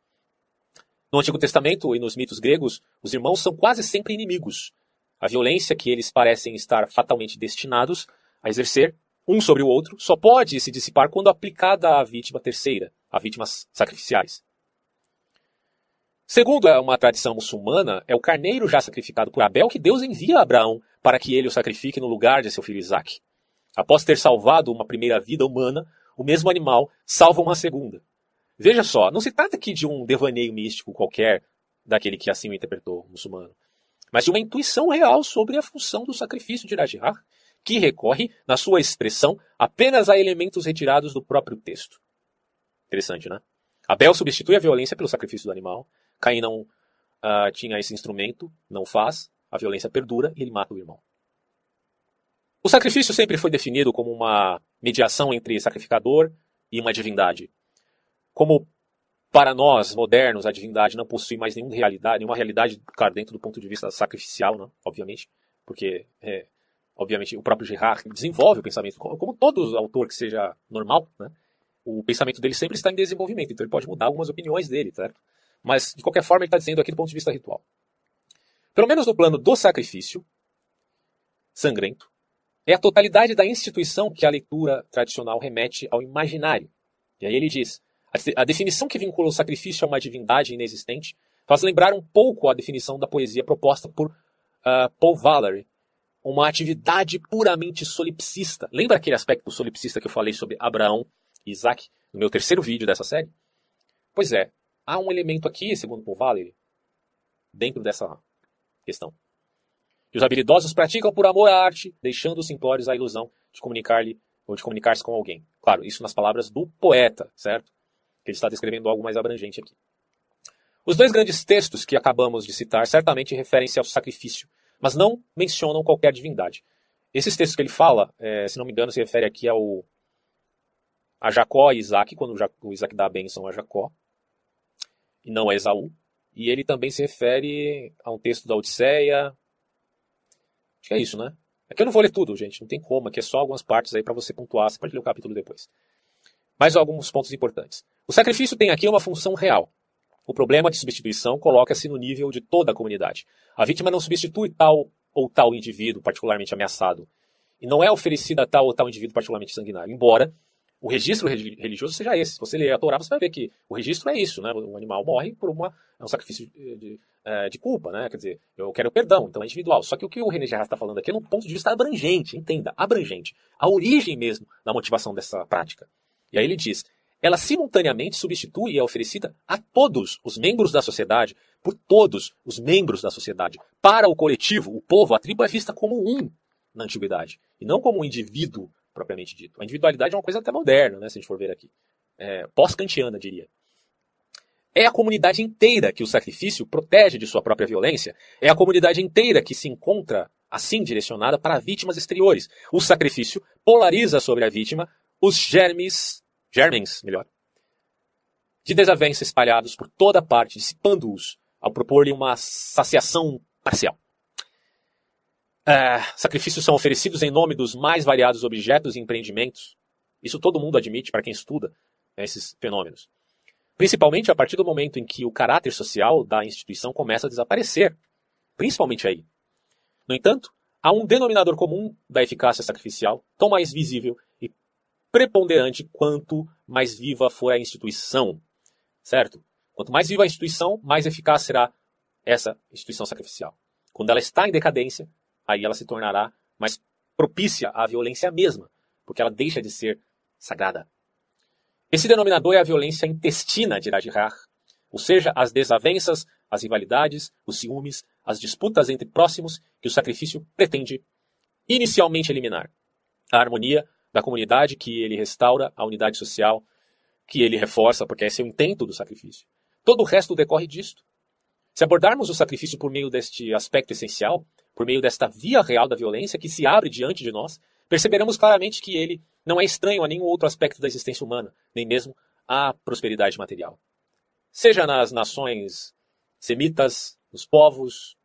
No Antigo Testamento e nos mitos gregos, os irmãos são quase sempre inimigos. A violência que eles parecem estar fatalmente destinados a exercer um sobre o outro, só pode se dissipar quando aplicada à vítima terceira, a vítimas sacrificiais. Segundo uma tradição muçulmana, é o carneiro já sacrificado por Abel que Deus envia a Abraão para que ele o sacrifique no lugar de seu filho Isaac. Após ter salvado uma primeira vida humana, o mesmo animal salva uma segunda. Veja só, não se trata aqui de um devaneio místico qualquer, daquele que assim o interpretou o muçulmano, mas de uma intuição real sobre a função do sacrifício de Rajihar que recorre, na sua expressão, apenas a elementos retirados do próprio texto. Interessante, né? Abel substitui a violência pelo sacrifício do animal. Caim não uh, tinha esse instrumento, não faz. A violência perdura e ele mata o irmão. O sacrifício sempre foi definido como uma mediação entre sacrificador e uma divindade. Como para nós, modernos, a divindade não possui mais nenhuma realidade, nenhuma realidade, claro, dentro do ponto de vista sacrificial, né? obviamente, porque é, obviamente, o próprio Gerard desenvolve o pensamento, como todo autor que seja normal, né? o pensamento dele sempre está em desenvolvimento, então ele pode mudar algumas opiniões dele, certo? Mas, de qualquer forma, ele está dizendo aqui do ponto de vista ritual. Pelo menos no plano do sacrifício sangrento, é a totalidade da instituição que a leitura tradicional remete ao imaginário. E aí ele diz: a definição que vincula o sacrifício a uma divindade inexistente faz lembrar um pouco a definição da poesia proposta por uh, Paul Valery uma atividade puramente solipsista. Lembra aquele aspecto solipsista que eu falei sobre Abraão e Isaac no meu terceiro vídeo dessa série? Pois é, há um elemento aqui, segundo Paul Valery, dentro dessa questão. Que os habilidosos praticam por amor à arte, deixando os simplórios a ilusão de comunicar-lhe ou de comunicar-se com alguém. Claro, isso nas palavras do poeta, certo? Ele está descrevendo algo mais abrangente aqui. Os dois grandes textos que acabamos de citar certamente referem-se ao sacrifício mas não mencionam qualquer divindade. Esses textos que ele fala, é, se não me engano, se refere aqui ao a Jacó e Isaac, quando o Isaac dá a bênção a Jacó, e não a Esaú. E ele também se refere a um texto da Odisseia. Acho que é isso, né? Aqui eu não vou ler tudo, gente, não tem como, aqui é só algumas partes aí para você pontuar, você pode ler o capítulo depois. Mais alguns pontos importantes. O sacrifício tem aqui uma função real. O problema de substituição coloca-se no nível de toda a comunidade. A vítima não substitui tal ou tal indivíduo particularmente ameaçado. E não é oferecida a tal ou tal indivíduo particularmente sanguinário. Embora o registro religioso seja esse. Se você ler a Torá, você vai ver que o registro é isso, né? O animal morre por uma, é um sacrifício de, de, é, de culpa, né? Quer dizer, eu quero perdão, então é individual. Só que o que o René Gerard está falando aqui é num ponto de vista abrangente, entenda, abrangente. A origem mesmo da motivação dessa prática. E aí ele diz, ela simultaneamente substitui e é oferecida a todos os membros da sociedade, por todos os membros da sociedade. Para o coletivo, o povo, a tribo é vista como um na antiguidade, e não como um indivíduo propriamente dito. A individualidade é uma coisa até moderna, né, se a gente for ver aqui. É, Pós-kantiana, diria. É a comunidade inteira que o sacrifício protege de sua própria violência. É a comunidade inteira que se encontra assim direcionada para vítimas exteriores. O sacrifício polariza sobre a vítima os germes, germens, melhor, de desavença espalhados por toda parte, dissipando-os ao propor-lhe uma saciação parcial. É, sacrifícios são oferecidos em nome dos mais variados objetos e empreendimentos. Isso todo mundo admite para quem estuda né, esses fenômenos. Principalmente a partir do momento em que o caráter social da instituição começa a desaparecer. Principalmente aí. No entanto, há um denominador comum da eficácia sacrificial, tão mais visível preponderante quanto mais viva for a instituição. Certo? Quanto mais viva a instituição, mais eficaz será essa instituição sacrificial. Quando ela está em decadência, aí ela se tornará mais propícia à violência mesma, porque ela deixa de ser sagrada. Esse denominador é a violência intestina de Rajihar, ou seja, as desavenças, as rivalidades, os ciúmes, as disputas entre próximos que o sacrifício pretende inicialmente eliminar. A harmonia da comunidade que ele restaura, a unidade social que ele reforça, porque esse é o intento do sacrifício. Todo o resto decorre disto. Se abordarmos o sacrifício por meio deste aspecto essencial, por meio desta via real da violência que se abre diante de nós, perceberemos claramente que ele não é estranho a nenhum outro aspecto da existência humana, nem mesmo à prosperidade material. Seja nas nações semitas, nos povos,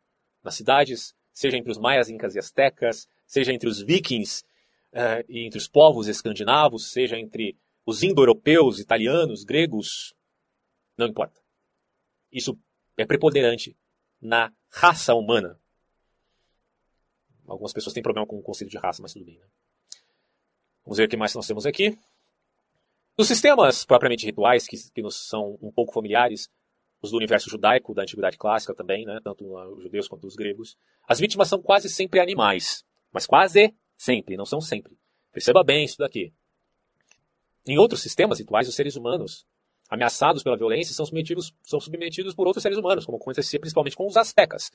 nas cidades, seja entre os maias, incas e astecas, seja entre os vikings e entre os povos escandinavos, seja entre os indo-europeus, italianos, gregos, não importa. Isso é preponderante na raça humana, Algumas pessoas têm problema com o conceito de raça, mas tudo bem. Né? Vamos ver o que mais nós temos aqui. Dos sistemas propriamente rituais, que, que nos são um pouco familiares, os do universo judaico, da antiguidade clássica também, né? tanto os judeus quanto os gregos, as vítimas são quase sempre animais. Mas quase sempre, não são sempre. Perceba bem isso daqui. Em outros sistemas rituais, os seres humanos, ameaçados pela violência, são submetidos, são submetidos por outros seres humanos, como acontecia principalmente com os astecas,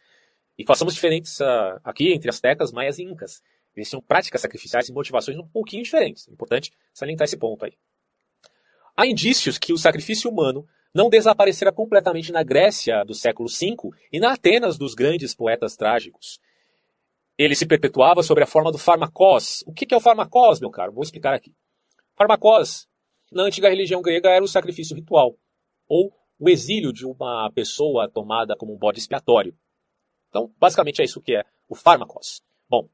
e façamos diferentes uh, aqui entre astecas, maias e incas. Eles tinham práticas sacrificiais e motivações um pouquinho diferentes. Importante salientar esse ponto aí. Há indícios que o sacrifício humano não desaparecera completamente na Grécia do século V e na Atenas dos grandes poetas trágicos. Ele se perpetuava sobre a forma do farmacós. O que é o farmacós, meu caro? Vou explicar aqui. Farmacós, na antiga religião grega, era o sacrifício ritual, ou o exílio de uma pessoa tomada como um bode expiatório. Então, basicamente é isso que é o fármacos. Bom,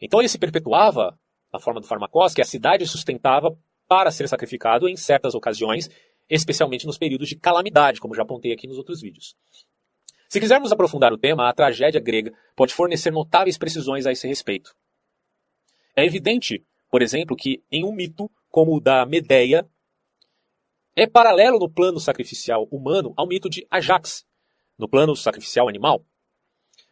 então ele se perpetuava na forma do fármacos, que a cidade sustentava para ser sacrificado em certas ocasiões, especialmente nos períodos de calamidade, como já apontei aqui nos outros vídeos. Se quisermos aprofundar o tema, a tragédia grega pode fornecer notáveis precisões a esse respeito. É evidente, por exemplo, que em um mito como o da Medeia, é paralelo no plano sacrificial humano ao mito de Ajax, no plano sacrificial animal.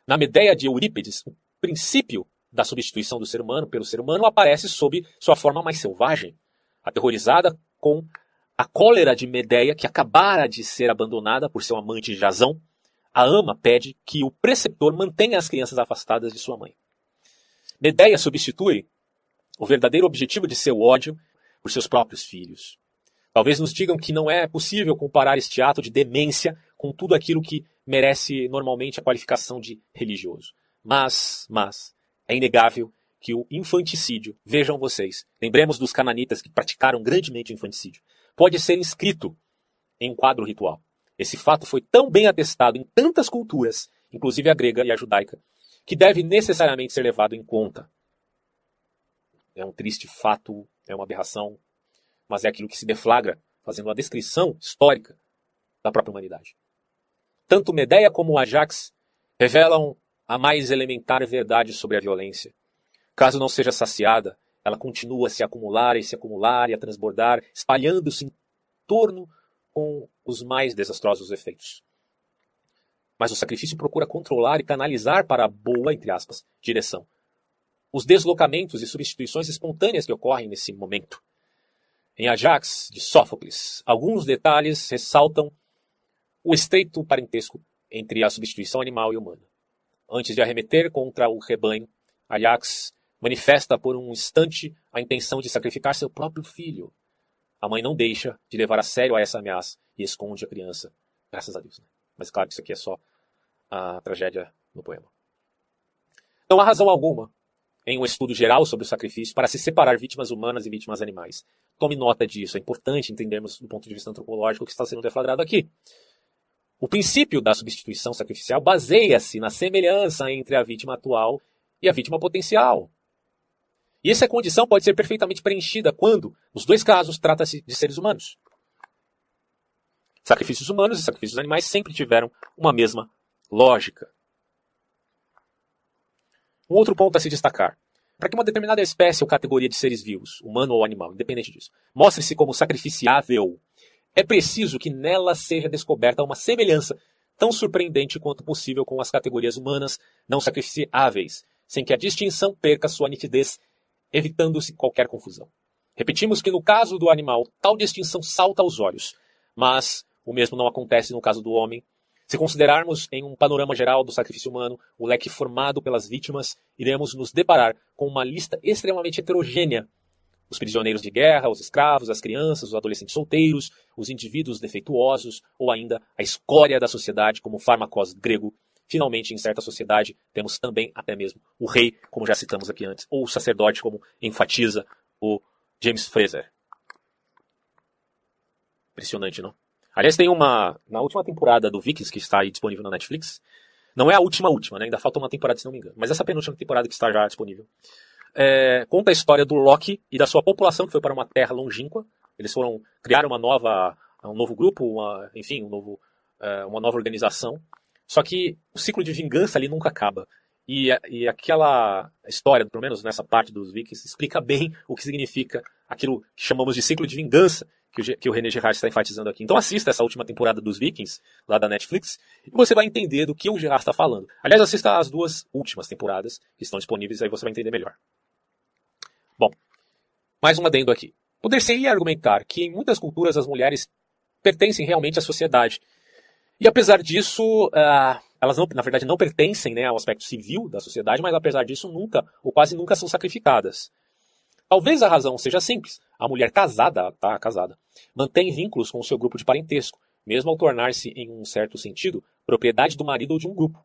Na Medeia de Eurípides, o princípio da substituição do ser humano pelo ser humano aparece sob sua forma mais selvagem, aterrorizada com a cólera de Medeia, que acabara de ser abandonada por seu amante Jazão. A ama pede que o preceptor mantenha as crianças afastadas de sua mãe. Medeia substitui o verdadeiro objetivo de seu ódio por seus próprios filhos. Talvez nos digam que não é possível comparar este ato de demência com tudo aquilo que merece normalmente a qualificação de religioso. Mas, mas, é inegável que o infanticídio, vejam vocês, lembremos dos cananitas que praticaram grandemente o infanticídio, pode ser inscrito em um quadro ritual. Esse fato foi tão bem atestado em tantas culturas, inclusive a grega e a judaica, que deve necessariamente ser levado em conta. É um triste fato, é uma aberração, mas é aquilo que se deflagra, fazendo uma descrição histórica da própria humanidade. Tanto Medeia como Ajax revelam a mais elementar verdade sobre a violência. Caso não seja saciada, ela continua a se acumular e se acumular e a transbordar, espalhando-se em torno com os mais desastrosos efeitos. Mas o sacrifício procura controlar e canalizar para a boa, entre aspas, direção. Os deslocamentos e substituições espontâneas que ocorrem nesse momento. Em Ajax, de Sófocles, alguns detalhes ressaltam o estreito parentesco entre a substituição animal e humana. Antes de arremeter contra o rebanho, Ajax manifesta por um instante a intenção de sacrificar seu próprio filho. A mãe não deixa de levar a sério essa ameaça e esconde a criança. Graças a Deus. Né? Mas claro que isso aqui é só a tragédia no poema. Não há razão alguma em um estudo geral sobre o sacrifício para se separar vítimas humanas e vítimas animais. Tome nota disso, é importante entendermos do ponto de vista antropológico o que está sendo deflagrado aqui. O princípio da substituição sacrificial baseia-se na semelhança entre a vítima atual e a vítima potencial. E essa condição pode ser perfeitamente preenchida quando, nos dois casos, trata-se de seres humanos. Sacrifícios humanos e sacrifícios animais sempre tiveram uma mesma lógica. Um outro ponto a se destacar. Para que uma determinada espécie ou categoria de seres vivos, humano ou animal, independente disso, mostre-se como sacrificiável, é preciso que nela seja descoberta uma semelhança tão surpreendente quanto possível com as categorias humanas não sacrificiáveis, sem que a distinção perca sua nitidez evitando-se qualquer confusão. Repetimos que no caso do animal, tal distinção salta aos olhos, mas o mesmo não acontece no caso do homem. Se considerarmos em um panorama geral do sacrifício humano o leque formado pelas vítimas, iremos nos deparar com uma lista extremamente heterogênea. Os prisioneiros de guerra, os escravos, as crianças, os adolescentes solteiros, os indivíduos defeituosos ou ainda a escória da sociedade, como o farmacós grego Finalmente, em certa sociedade, temos também até mesmo o rei, como já citamos aqui antes, ou o sacerdote, como enfatiza o James Fraser. Impressionante, não? Aliás, tem uma. Na última temporada do Vikings, que está aí disponível na Netflix, não é a última, última, né? Ainda falta uma temporada, se não me engano. Mas essa penúltima temporada que está já disponível. É, conta a história do Loki e da sua população que foi para uma terra longínqua. Eles foram criar uma nova, um novo grupo, uma, enfim, um novo, é, uma nova organização. Só que o ciclo de vingança ali nunca acaba. E, e aquela história, pelo menos nessa parte dos Vikings, explica bem o que significa aquilo que chamamos de ciclo de vingança, que o, que o René Gerard está enfatizando aqui. Então assista essa última temporada dos Vikings, lá da Netflix, e você vai entender do que o Gerard está falando. Aliás, assista as duas últimas temporadas, que estão disponíveis, aí você vai entender melhor. Bom, mais um adendo aqui. Poder-se-ia argumentar que em muitas culturas as mulheres pertencem realmente à sociedade e apesar disso, uh, elas não, na verdade não pertencem né, ao aspecto civil da sociedade, mas apesar disso nunca, ou quase nunca são sacrificadas. Talvez a razão seja simples. A mulher casada, tá, casada, mantém vínculos com o seu grupo de parentesco, mesmo ao tornar-se, em um certo sentido, propriedade do marido ou de um grupo.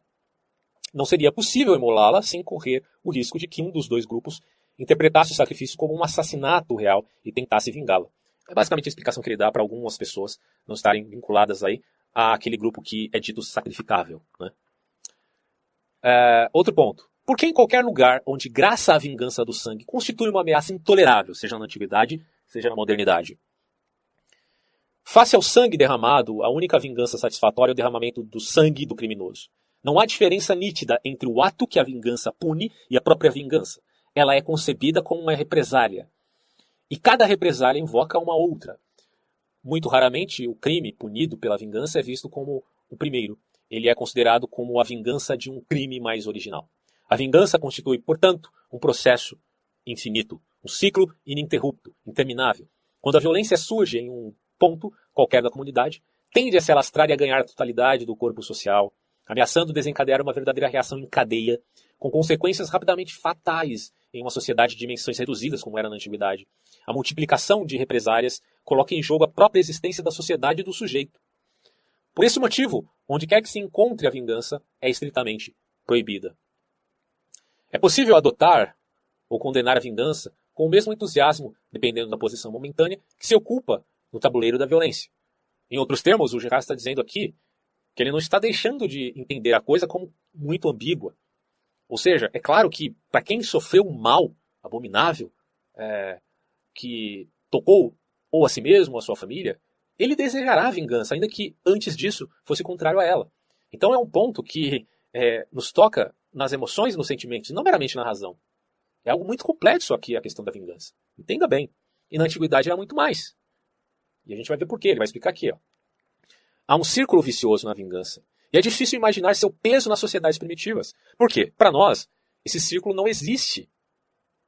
Não seria possível emolá-la sem correr o risco de que um dos dois grupos interpretasse o sacrifício como um assassinato real e tentasse vingá-la. É basicamente a explicação que ele dá para algumas pessoas não estarem vinculadas aí àquele grupo que é dito sacrificável. Né? É, outro ponto. Por que em qualquer lugar onde graça à vingança do sangue constitui uma ameaça intolerável, seja na antiguidade, seja na modernidade? Face ao sangue derramado, a única vingança satisfatória é o derramamento do sangue do criminoso. Não há diferença nítida entre o ato que a vingança pune e a própria vingança. Ela é concebida como uma represália. E cada represália invoca uma outra. Muito raramente, o crime punido pela vingança é visto como o primeiro. Ele é considerado como a vingança de um crime mais original. A vingança constitui, portanto, um processo infinito, um ciclo ininterrupto, interminável. Quando a violência surge em um ponto qualquer da comunidade, tende a se alastrar e a ganhar a totalidade do corpo social, ameaçando desencadear uma verdadeira reação em cadeia, com consequências rapidamente fatais em uma sociedade de dimensões reduzidas, como era na antiguidade. A multiplicação de represárias coloca em jogo a própria existência da sociedade e do sujeito. Por esse motivo, onde quer que se encontre a vingança, é estritamente proibida. É possível adotar ou condenar a vingança com o mesmo entusiasmo, dependendo da posição momentânea, que se ocupa no tabuleiro da violência. Em outros termos, o Gerard está dizendo aqui que ele não está deixando de entender a coisa como muito ambígua, ou seja, é claro que para quem sofreu um mal abominável, é, que tocou ou a si mesmo ou a sua família, ele desejará vingança, ainda que antes disso fosse contrário a ela. Então é um ponto que é, nos toca nas emoções nos sentimentos, não meramente na razão. É algo muito complexo aqui a questão da vingança. Entenda bem. E na antiguidade era muito mais. E a gente vai ver por quê. Ele vai explicar aqui. Ó. Há um círculo vicioso na vingança. E é difícil imaginar seu peso nas sociedades primitivas. Por quê? Para nós, esse círculo não existe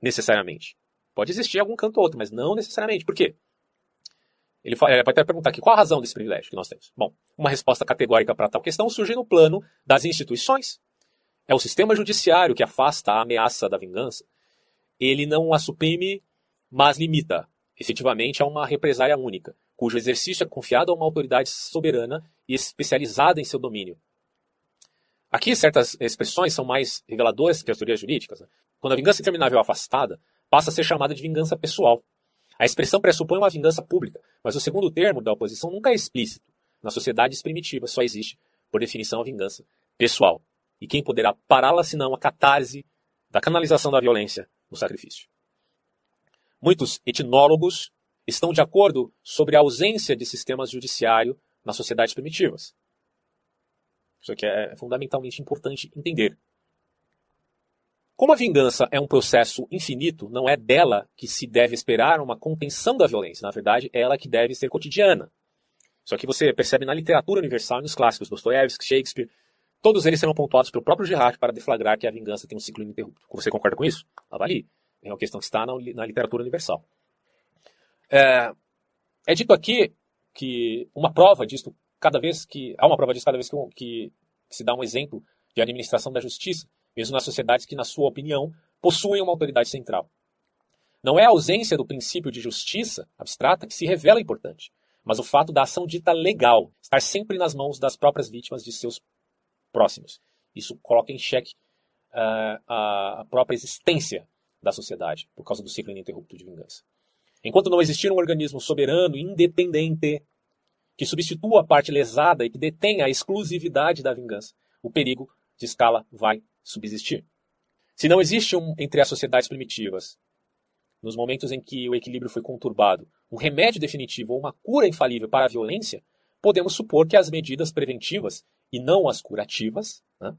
necessariamente. Pode existir em algum canto ou outro, mas não necessariamente. Por quê? Ele pode até perguntar aqui qual a razão desse privilégio que nós temos. Bom, uma resposta categórica para tal questão surge no plano das instituições. É o sistema judiciário que afasta a ameaça da vingança. Ele não a suprime, mas limita, efetivamente, a uma represália única, cujo exercício é confiado a uma autoridade soberana e especializada em seu domínio. Aqui, certas expressões são mais reveladoras que as teorias jurídicas. Né? Quando a vingança interminável é afastada, passa a ser chamada de vingança pessoal. A expressão pressupõe uma vingança pública, mas o segundo termo da oposição nunca é explícito. Nas sociedades primitivas só existe, por definição, a vingança pessoal. E quem poderá pará-la senão a catarse da canalização da violência no sacrifício? Muitos etnólogos estão de acordo sobre a ausência de sistemas judiciário nas sociedades primitivas. Isso aqui é fundamentalmente importante entender. Como a vingança é um processo infinito, não é dela que se deve esperar uma contenção da violência. Na verdade, é ela que deve ser cotidiana. Só que você percebe na literatura universal e nos clássicos, Dostoiévski, Shakespeare, todos eles serão pontuados pelo próprio Gerard para deflagrar que a vingança tem um ciclo ininterrupto. Você concorda com isso? Avalie. É uma questão que está na, literatura universal. É, é, dito aqui que uma prova disso, cada vez que. Há uma prova disso cada vez que, que se dá um exemplo de administração da justiça, mesmo nas sociedades que, na sua opinião, possuem uma autoridade central. Não é a ausência do princípio de justiça abstrata que se revela importante, mas o fato da ação dita legal estar sempre nas mãos das próprias vítimas de seus próximos. Isso coloca em xeque uh, a própria existência da sociedade, por causa do ciclo ininterrupto de vingança. Enquanto não existir um organismo soberano e independente que substitua a parte lesada e que detenha a exclusividade da vingança, o perigo de escala vai subsistir. Se não existe um, entre as sociedades primitivas, nos momentos em que o equilíbrio foi conturbado, um remédio definitivo ou uma cura infalível para a violência, podemos supor que as medidas preventivas e não as curativas, né,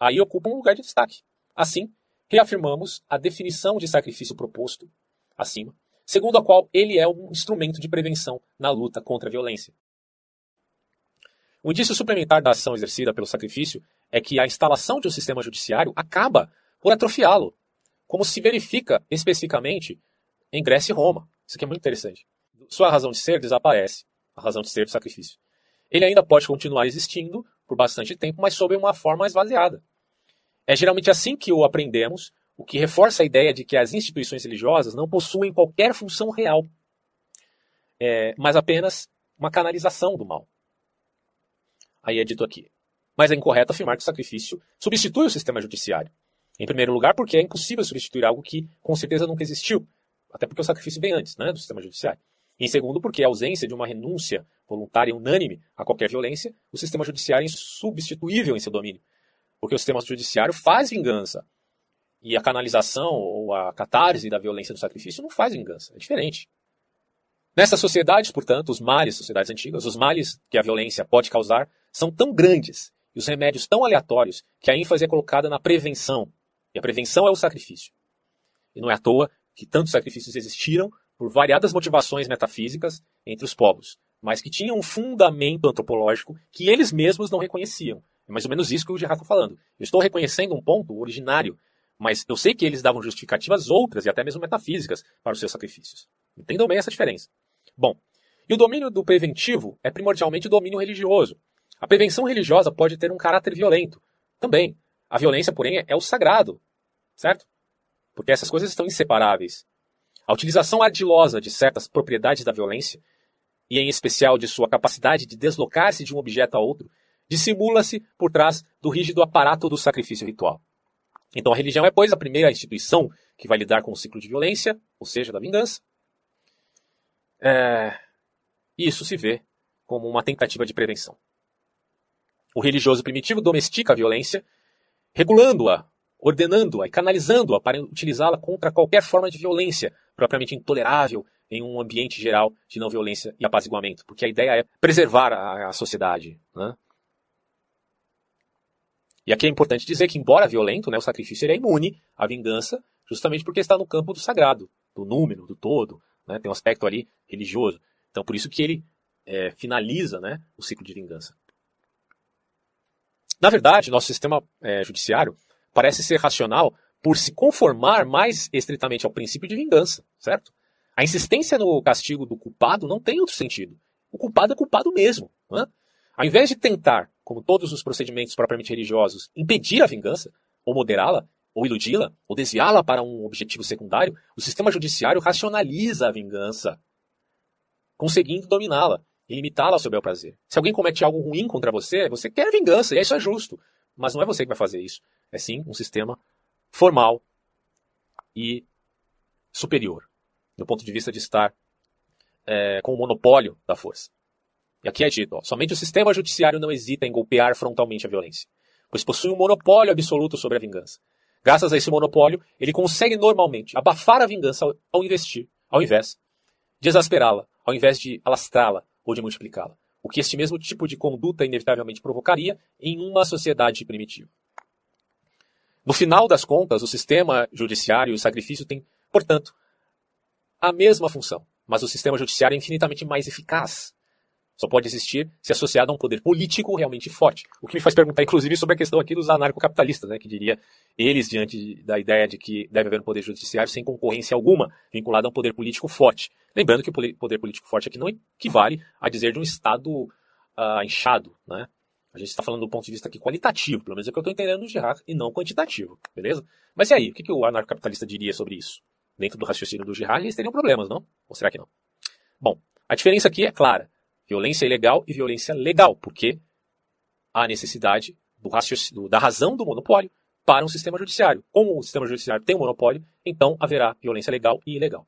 aí ocupam um lugar de destaque. Assim, reafirmamos a definição de sacrifício proposto acima, segundo a qual ele é um instrumento de prevenção na luta contra a violência. O indício suplementar da ação exercida pelo sacrifício é que a instalação de um sistema judiciário acaba por atrofiá-lo, como se verifica especificamente em Grécia e Roma. Isso aqui é muito interessante. Sua razão de ser desaparece, a razão de ser do sacrifício. Ele ainda pode continuar existindo por bastante tempo, mas sob uma forma esvaziada. É geralmente assim que o aprendemos, o que reforça a ideia de que as instituições religiosas não possuem qualquer função real, é, mas apenas uma canalização do mal. Aí é dito aqui. Mas é incorreto afirmar que o sacrifício substitui o sistema judiciário. Em primeiro lugar, porque é impossível substituir algo que com certeza nunca existiu. Até porque o sacrifício vem antes né, do sistema judiciário. Em segundo, porque a ausência de uma renúncia voluntária e unânime a qualquer violência, o sistema judiciário é insubstituível em seu domínio. Porque o sistema judiciário faz vingança. E a canalização ou a catarse da violência do sacrifício não faz vingança. É diferente. Nessas sociedades, portanto, os males, sociedades antigas, os males que a violência pode causar são tão grandes e os remédios tão aleatórios que a ênfase é colocada na prevenção. E a prevenção é o sacrifício. E não é à toa que tantos sacrifícios existiram por variadas motivações metafísicas entre os povos, mas que tinham um fundamento antropológico que eles mesmos não reconheciam. É mais ou menos isso que o Gerard está falando. Eu estou reconhecendo um ponto originário, mas eu sei que eles davam justificativas outras e até mesmo metafísicas para os seus sacrifícios. Entendam bem essa diferença. Bom, e o domínio do preventivo é primordialmente o domínio religioso, a prevenção religiosa pode ter um caráter violento. Também. A violência, porém, é o sagrado. Certo? Porque essas coisas estão inseparáveis. A utilização ardilosa de certas propriedades da violência, e em especial de sua capacidade de deslocar-se de um objeto a outro, dissimula-se por trás do rígido aparato do sacrifício ritual. Então a religião é, pois, a primeira instituição que vai lidar com o ciclo de violência, ou seja, da vingança. É... Isso se vê como uma tentativa de prevenção. O religioso primitivo domestica a violência, regulando-a, ordenando-a e canalizando-a para utilizá-la contra qualquer forma de violência propriamente intolerável em um ambiente geral de não violência e apaziguamento, porque a ideia é preservar a, a sociedade. Né? E aqui é importante dizer que, embora violento, né, o sacrifício é imune à vingança justamente porque está no campo do sagrado, do número, do todo, né? tem um aspecto ali religioso. Então, por isso que ele é, finaliza né, o ciclo de vingança. Na verdade, nosso sistema é, judiciário parece ser racional por se conformar mais estritamente ao princípio de vingança, certo? A insistência no castigo do culpado não tem outro sentido. O culpado é culpado mesmo. Né? Ao invés de tentar, como todos os procedimentos propriamente religiosos, impedir a vingança, ou moderá-la, ou iludi-la, ou desviá-la para um objetivo secundário, o sistema judiciário racionaliza a vingança, conseguindo dominá-la e limitá-la ao seu bel prazer. Se alguém comete algo ruim contra você, você quer vingança, e isso é justo. Mas não é você que vai fazer isso. É sim um sistema formal e superior, do ponto de vista de estar é, com o monopólio da força. E aqui é dito, ó, somente o sistema judiciário não hesita em golpear frontalmente a violência, pois possui um monopólio absoluto sobre a vingança. Graças a esse monopólio, ele consegue normalmente abafar a vingança ao, ao investir, ao invés de exasperá-la, ao invés de alastrá-la ou de multiplicá-la. O que este mesmo tipo de conduta inevitavelmente provocaria em uma sociedade primitiva. No final das contas, o sistema judiciário e o sacrifício têm, portanto, a mesma função, mas o sistema judiciário é infinitamente mais eficaz, só pode existir se associado a um poder político realmente forte. O que me faz perguntar, inclusive, sobre a questão aqui dos anarcocapitalistas, né, que diria eles, diante da ideia de que deve haver um poder judiciário sem concorrência alguma, vinculado a um poder político forte. Lembrando que o poder político forte aqui não equivale a dizer de um Estado uh, inchado. Né? A gente está falando do ponto de vista aqui qualitativo, pelo menos é o que eu estou entendendo do Girard, e não quantitativo, beleza? Mas e aí, o que, que o anarcocapitalista diria sobre isso? Dentro do raciocínio do Girard, eles teriam problemas, não? Ou será que não? Bom, a diferença aqui é clara. Violência ilegal e violência legal, porque há necessidade do, da razão do monopólio para um sistema judiciário. Como o sistema judiciário tem um monopólio, então haverá violência legal e ilegal.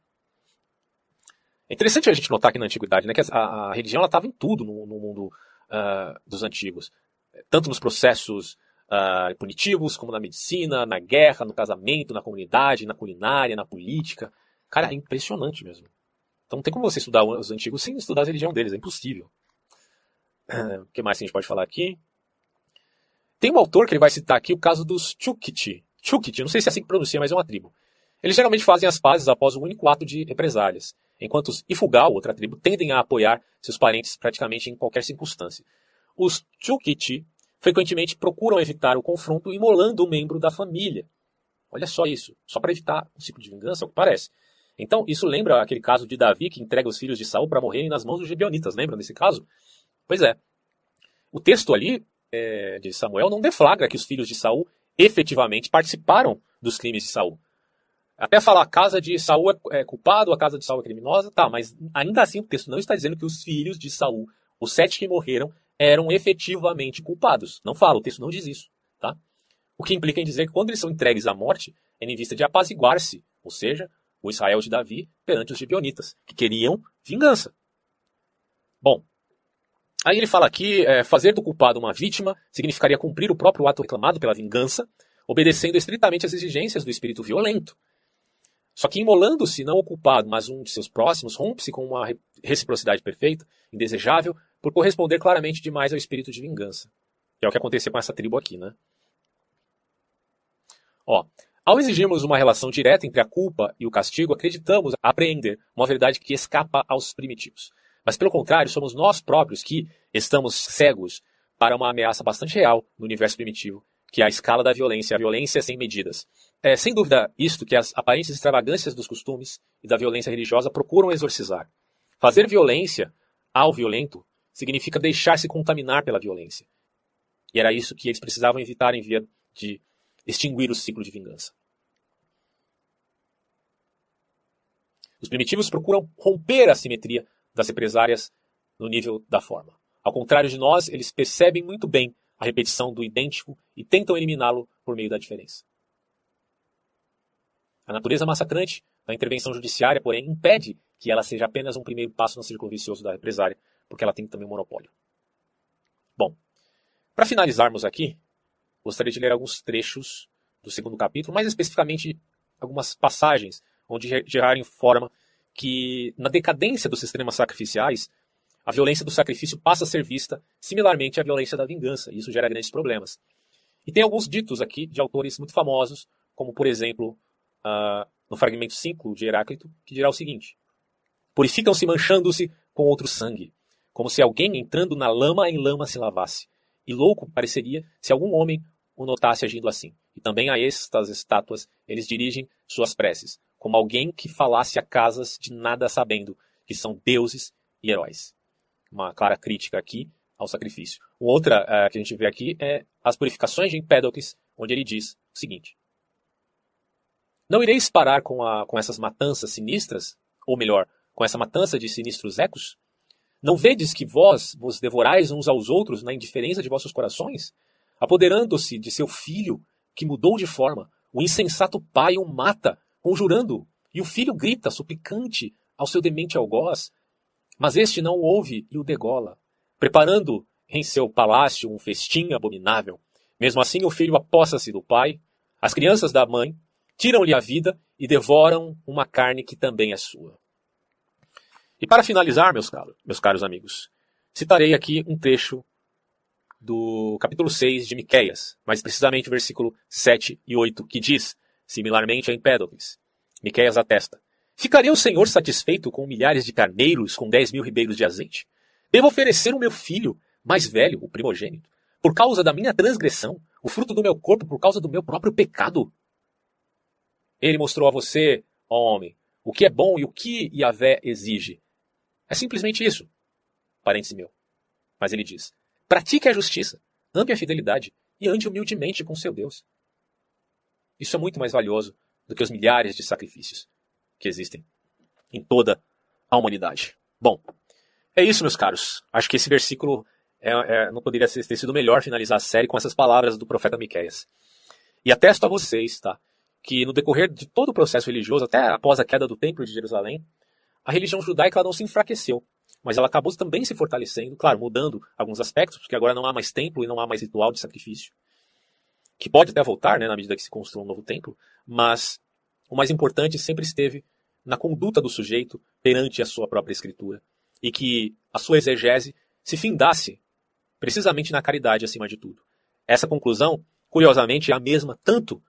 É interessante a gente notar aqui na antiguidade né, que a, a religião estava em tudo no, no mundo uh, dos antigos, tanto nos processos uh, punitivos, como na medicina, na guerra, no casamento, na comunidade, na culinária, na política. Cara, é impressionante mesmo. Então não tem como você estudar os antigos sem estudar a religião deles, é impossível. O que mais a gente pode falar aqui? Tem um autor que ele vai citar aqui o caso dos Chukiti. Chukiti, não sei se é assim que pronuncia, mas é uma tribo. Eles geralmente fazem as pazes após um único ato de represálias, enquanto os Ifugal, outra tribo, tendem a apoiar seus parentes praticamente em qualquer circunstância. Os Chukiti frequentemente procuram evitar o confronto imolando um membro da família. Olha só isso, só para evitar um ciclo de vingança, é o que parece. Então, isso lembra aquele caso de Davi que entrega os filhos de Saul para morrerem nas mãos dos gibeonitas. Lembram desse caso? Pois é. O texto ali é, de Samuel não deflagra que os filhos de Saul efetivamente participaram dos crimes de Saul. Até falar a casa de Saul é, é culpado, a casa de Saul é criminosa, tá, mas ainda assim o texto não está dizendo que os filhos de Saul, os sete que morreram, eram efetivamente culpados. Não fala, o texto não diz isso, tá? O que implica em dizer que quando eles são entregues à morte, é em vista de apaziguar-se, ou seja, o Israel de Davi perante os gibeonitas, que queriam vingança. Bom, aí ele fala aqui, é, fazer do culpado uma vítima significaria cumprir o próprio ato reclamado pela vingança, obedecendo estritamente às exigências do espírito violento. Só que imolando-se não o culpado, mas um de seus próximos, rompe-se com uma reciprocidade perfeita, indesejável, por corresponder claramente demais ao espírito de vingança. Que é o que aconteceu com essa tribo aqui, né? Ó, ao exigirmos uma relação direta entre a culpa e o castigo, acreditamos apreender uma verdade que escapa aos primitivos. Mas, pelo contrário, somos nós próprios que estamos cegos para uma ameaça bastante real no universo primitivo, que é a escala da violência, a violência sem medidas. É sem dúvida isto que as aparentes extravagâncias dos costumes e da violência religiosa procuram exorcizar. Fazer violência ao violento significa deixar-se contaminar pela violência. E era isso que eles precisavam evitar em via de extinguir o ciclo de vingança. Os primitivos procuram romper a simetria das represárias no nível da forma. Ao contrário de nós, eles percebem muito bem a repetição do idêntico e tentam eliminá-lo por meio da diferença. A natureza massacrante da intervenção judiciária, porém, impede que ela seja apenas um primeiro passo no círculo vicioso da represária, porque ela tem também um monopólio. Bom, para finalizarmos aqui, gostaria de ler alguns trechos do segundo capítulo, mais especificamente algumas passagens onde Gerard informa que, na decadência dos sistemas sacrificiais, a violência do sacrifício passa a ser vista similarmente à violência da vingança, e isso gera grandes problemas. E tem alguns ditos aqui de autores muito famosos, como, por exemplo, uh, no fragmento 5 de Heráclito, que dirá o seguinte: Purificam-se manchando-se com outro sangue, como se alguém entrando na lama em lama se lavasse. E louco pareceria se algum homem o notasse agindo assim. E também a estas estátuas eles dirigem suas preces, como alguém que falasse a casas de nada sabendo, que são deuses e heróis. Uma clara crítica aqui ao sacrifício. Outra uh, que a gente vê aqui é as purificações de Empédocles, onde ele diz o seguinte: Não ireis parar com, a, com essas matanças sinistras, ou melhor, com essa matança de sinistros ecos? Não vedes que vós vos devorais uns aos outros na indiferença de vossos corações? Apoderando-se de seu filho, que mudou de forma, o insensato pai o mata, conjurando, e o filho grita, suplicante, ao seu demente algoz. Mas este não o ouve e o degola preparando em seu palácio um festim abominável. Mesmo assim, o filho aposta-se do pai, as crianças da mãe, tiram-lhe a vida e devoram uma carne que também é sua. E para finalizar, meus caros, meus caros amigos, citarei aqui um trecho do capítulo 6 de Miqueias, mais precisamente o versículo 7 e 8, que diz, similarmente a Empédocles, Miqueias atesta, Ficaria o Senhor satisfeito com milhares de carneiros com dez mil ribeiros de azeite? Devo oferecer o meu filho, mais velho, o primogênito, por causa da minha transgressão, o fruto do meu corpo por causa do meu próprio pecado. Ele mostrou a você, ó homem, o que é bom e o que Yahvé exige. É simplesmente isso. Parêntese meu. Mas ele diz: pratique a justiça, ame a fidelidade e ande humildemente com seu Deus. Isso é muito mais valioso do que os milhares de sacrifícios que existem em toda a humanidade. Bom, é isso, meus caros. Acho que esse versículo é, é, não poderia ter sido melhor finalizar a série com essas palavras do profeta Miqueias. E atesto a vocês, tá? Que no decorrer de todo o processo religioso, até após a queda do Templo de Jerusalém, a religião judaica não se enfraqueceu, mas ela acabou também se fortalecendo, claro, mudando alguns aspectos, porque agora não há mais templo e não há mais ritual de sacrifício, que pode até voltar, né, na medida que se construa um novo templo, mas o mais importante sempre esteve na conduta do sujeito perante a sua própria escritura e que a sua exegese se findasse precisamente na caridade acima de tudo. Essa conclusão, curiosamente, é a mesma tanto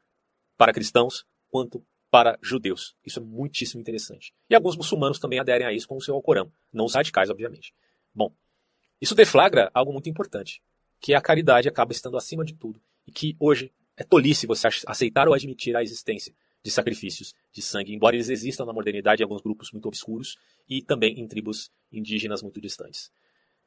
para cristãos quanto para judeus. Isso é muitíssimo interessante. E alguns muçulmanos também aderem a isso com o seu Alcorão, não os radicais, obviamente. Bom, isso deflagra algo muito importante, que a caridade acaba estando acima de tudo e que hoje é tolice você aceitar ou admitir a existência de sacrifícios de sangue, embora eles existam na modernidade em alguns grupos muito obscuros e também em tribos indígenas muito distantes.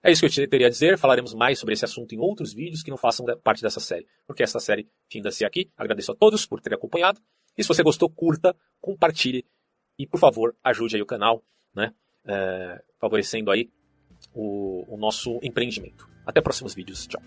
É isso que eu teria a dizer. Falaremos mais sobre esse assunto em outros vídeos que não façam parte dessa série, porque essa série finda-se aqui. Agradeço a todos por terem acompanhado. E se você gostou, curta, compartilhe e, por favor, ajude aí o canal, né? É, favorecendo aí o, o nosso empreendimento. Até próximos vídeos. Tchau.